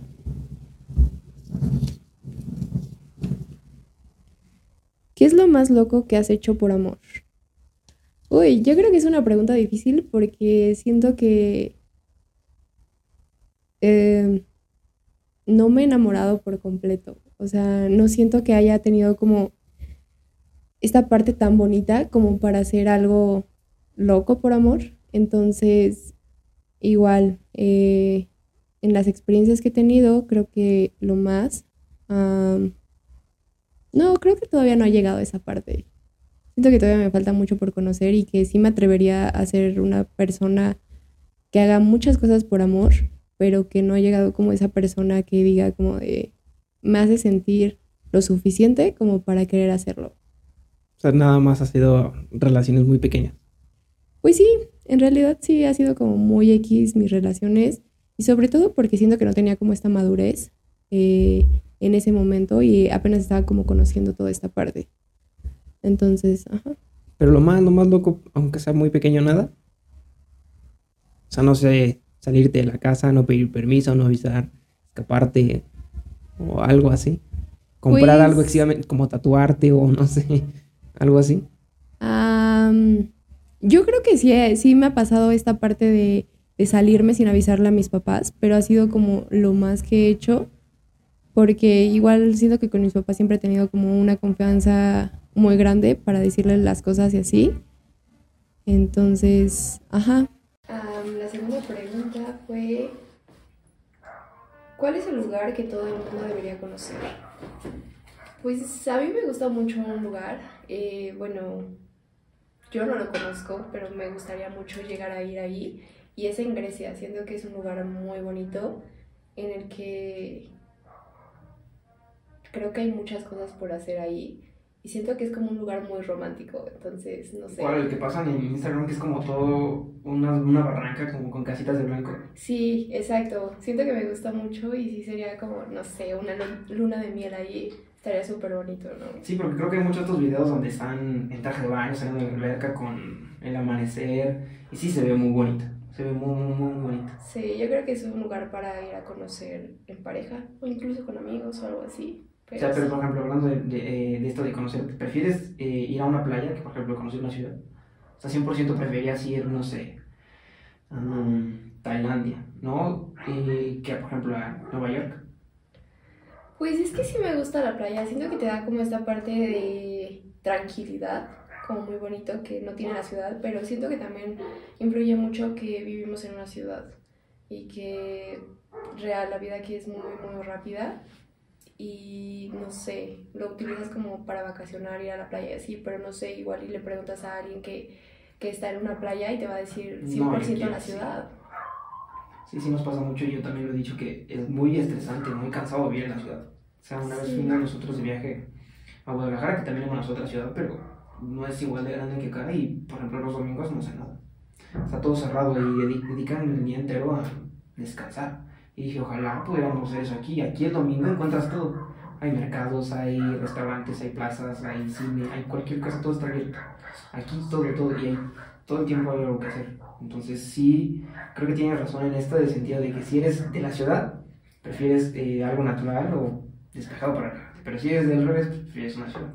¿Qué es lo más loco que has hecho por amor? Uy, yo creo que es una pregunta difícil porque siento que Em, no me he enamorado por completo. O sea, no siento que haya tenido como esta parte tan bonita como para hacer algo loco por amor. Entonces, igual, eh, en las experiencias que he tenido, creo que lo más... no, creo que todavía no ha llegado a esa parte. Siento que todavía me falta mucho por conocer y que sí me atrevería a ser una persona que haga muchas cosas por amor, pero que no ha llegado como esa persona que diga como de, me hace sentir lo suficiente como para querer hacerlo. O sea, nada más ha sido relaciones muy pequeñas. Pues sí, en realidad sí ha sido como muy X mis relaciones y sobre todo porque siento que no tenía como esta madurez eh, en ese momento y apenas estaba como conociendo toda esta parte. Entonces, ajá. Pero lo más, lo más loco, aunque sea muy pequeño, nada. O sea, no sé, salirte de la casa, no pedir permiso, no avisar, escaparte o algo así. Comprar algo pues excesivamente, como tatuarte o no sé, (laughs) algo así. Yo creo que sí, eh, sí me ha pasado esta parte de, de salirme sin avisarle a mis papás, pero ha sido como lo más que he hecho, porque igual siento que con mis papás siempre he tenido como una confianza muy grande para decirles las cosas y así. Entonces, ajá, la segunda pregunta fue, ¿cuál es el lugar que todo el mundo debería conocer? Pues a mí me gusta mucho un lugar, eh, bueno, yo no lo conozco, pero me gustaría mucho llegar a ir ahí, y es en Grecia, siento que es un lugar muy bonito en el que creo que hay muchas cosas por hacer ahí y siento que es como un lugar muy romántico, entonces, no sé. ¿Cuál? El que pasan en Instagram, que es como todo una, una barranca como con casitas de blanco. Sí, exacto. Siento que me gusta mucho y sí sería como, no sé, una luna de miel ahí. Estaría súper bonito, ¿no? Sí, porque creo que hay muchos de estos videos donde están en traje de baño, saliendo de la alberca con el amanecer. Y sí, se ve muy bonito. Se ve muy, muy, muy bonito. Sí, yo creo que es un lugar para ir a conocer en pareja o incluso con amigos o algo así. o sea, pero por ejemplo, hablando de, de, de esto de conocer, ¿prefieres eh, ir a una playa que, por ejemplo, conocer una ciudad? O sea, 100% preferirías ir, no sé, a Tailandia, ¿no? Eh, que, por ejemplo, a Nueva York. Pues es que sí me gusta la playa, siento que te da como esta parte de tranquilidad, como muy bonito que no tiene la ciudad, pero siento que también influye mucho que vivimos en una ciudad y que real la vida aquí es muy, muy rápida y no sé, lo utilizas como para vacacionar, ir a la playa, sí, pero no sé, igual y le preguntas a alguien que, que está en una playa y te va a decir 100% no, la ciudad. Sí, sí nos pasa mucho yo también lo he dicho que es muy estresante, muy cansado vivir en la ciudad. O sea, una vez fuimos nosotros de viaje a Guadalajara, que también es una otra ciudad, pero no es igual de grande que acá y, por ejemplo, los domingos no sé nada. Está todo cerrado y dedican el día entero a descansar. Y dije, ojalá pudiéramos hacer eso aquí. Aquí el domingo encuentras todo. Hay mercados, hay restaurantes, hay plazas, hay cine, hay cualquier cosa, todo está abierto. Aquí todo, todo, y hay, todo el tiempo hay algo que hacer. Entonces sí, creo que tienes razón en esto, de sentido de que si eres de la ciudad, prefieres eh, algo natural o despejado para acá. Pero si eres del revés, prefieres una ciudad.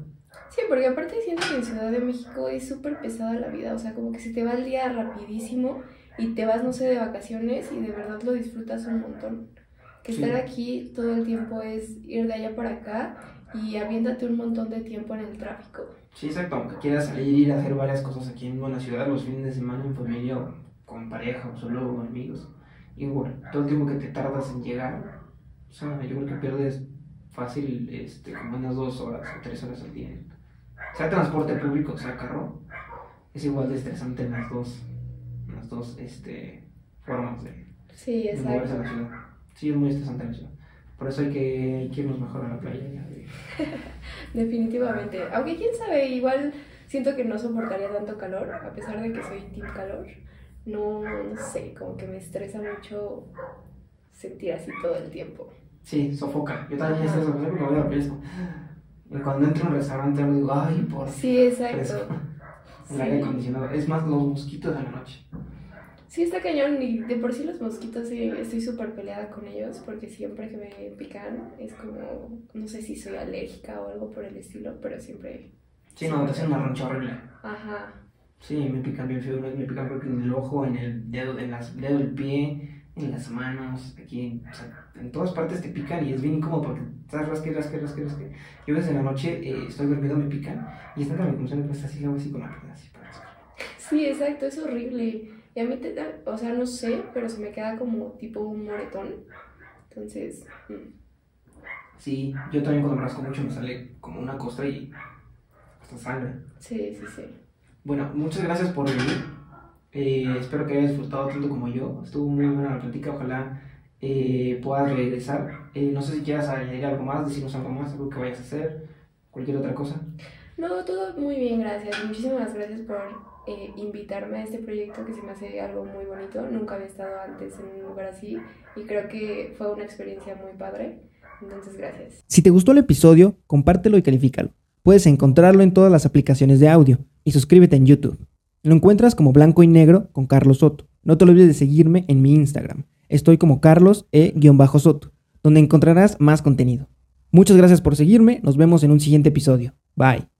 Sí, porque aparte siento que en Ciudad de México es súper pesada la vida, o sea, como que se te va el día rapidísimo y te vas, no sé, de vacaciones y de verdad lo disfrutas un montón. Que estar aquí todo el tiempo es ir de allá para acá y aviéntate un montón de tiempo en el tráfico. Sí, exacto, aunque quieras salir y ir a hacer varias cosas aquí en una ciudad, los fines de semana en familia o con pareja o solo con amigos, igual, todo el tiempo que te tardas en llegar, o sea, yo creo que pierdes fácil este, como unas dos horas o tres horas al día. Sea transporte público, sea carro, es igual de estresante en las dos, en las dos este, formas de, sí, moverse a la ciudad. Sí, es muy estresante la ciudad. Por eso hay que, hay que irnos mejor a la playa. (laughs) Definitivamente. Aunque quién sabe, igual siento que no soportaría tanto calor, a pesar de que soy team calor. No, no sé, como que me estresa mucho sentir así todo el tiempo. Sí, sofoca. Yo también estoy sofocando porque voy a la Y cuando entro a un restaurante me digo, ay, por Sí, exacto. (laughs) El aire acondicionado. Es más, los mosquitos de la noche. Sí, está cañón. Y de por sí los mosquitos sí, estoy súper peleada con ellos porque siempre que me pican es como, no sé si soy alérgica o algo por el estilo, pero siempre... Sí, no, te hacen una roncha horrible. Aja. Sí, me pican bien feo. Me pican creo que en el ojo, en el dedo, en las dedo del pie en las manos, aquí, o sea, en todas partes te pican y es bien incómodo porque estás rasque, rasque, rasque, rasque. Yo desde la noche eh, estoy dormido, me pican y está tan me que así, hago así con la pierna, así para Sí, exacto, es horrible. Y a mí, te da, o sea, no sé, pero se me queda como tipo un moretón. Entonces. Mm. Sí, yo también cuando me rasco mucho me sale como una costra y hasta sangre. Sí, sí, sí. Bueno, muchas gracias por venir. Eh, espero que hayas disfrutado tanto como yo. Estuvo muy buena la plática. Ojalá eh, puedas regresar. Eh, no sé si quieras añadir algo más, decirnos algo más, algo que vayas a hacer, cualquier otra cosa. No, todo muy bien, gracias. Muchísimas gracias por invitarme a este proyecto que se me hace algo muy bonito. Nunca había estado antes en un lugar así y creo que fue una experiencia muy padre. Entonces, gracias. Si te gustó el episodio, compártelo y califícalo. Puedes encontrarlo en todas las aplicaciones de audio y suscríbete en YouTube. Lo encuentras como blanco y negro con Carlos Soto. No te olvides de seguirme en mi Instagram. Estoy como Carlos E-Soto, donde encontrarás más contenido. Muchas gracias por seguirme. Nos vemos en un siguiente episodio. Bye.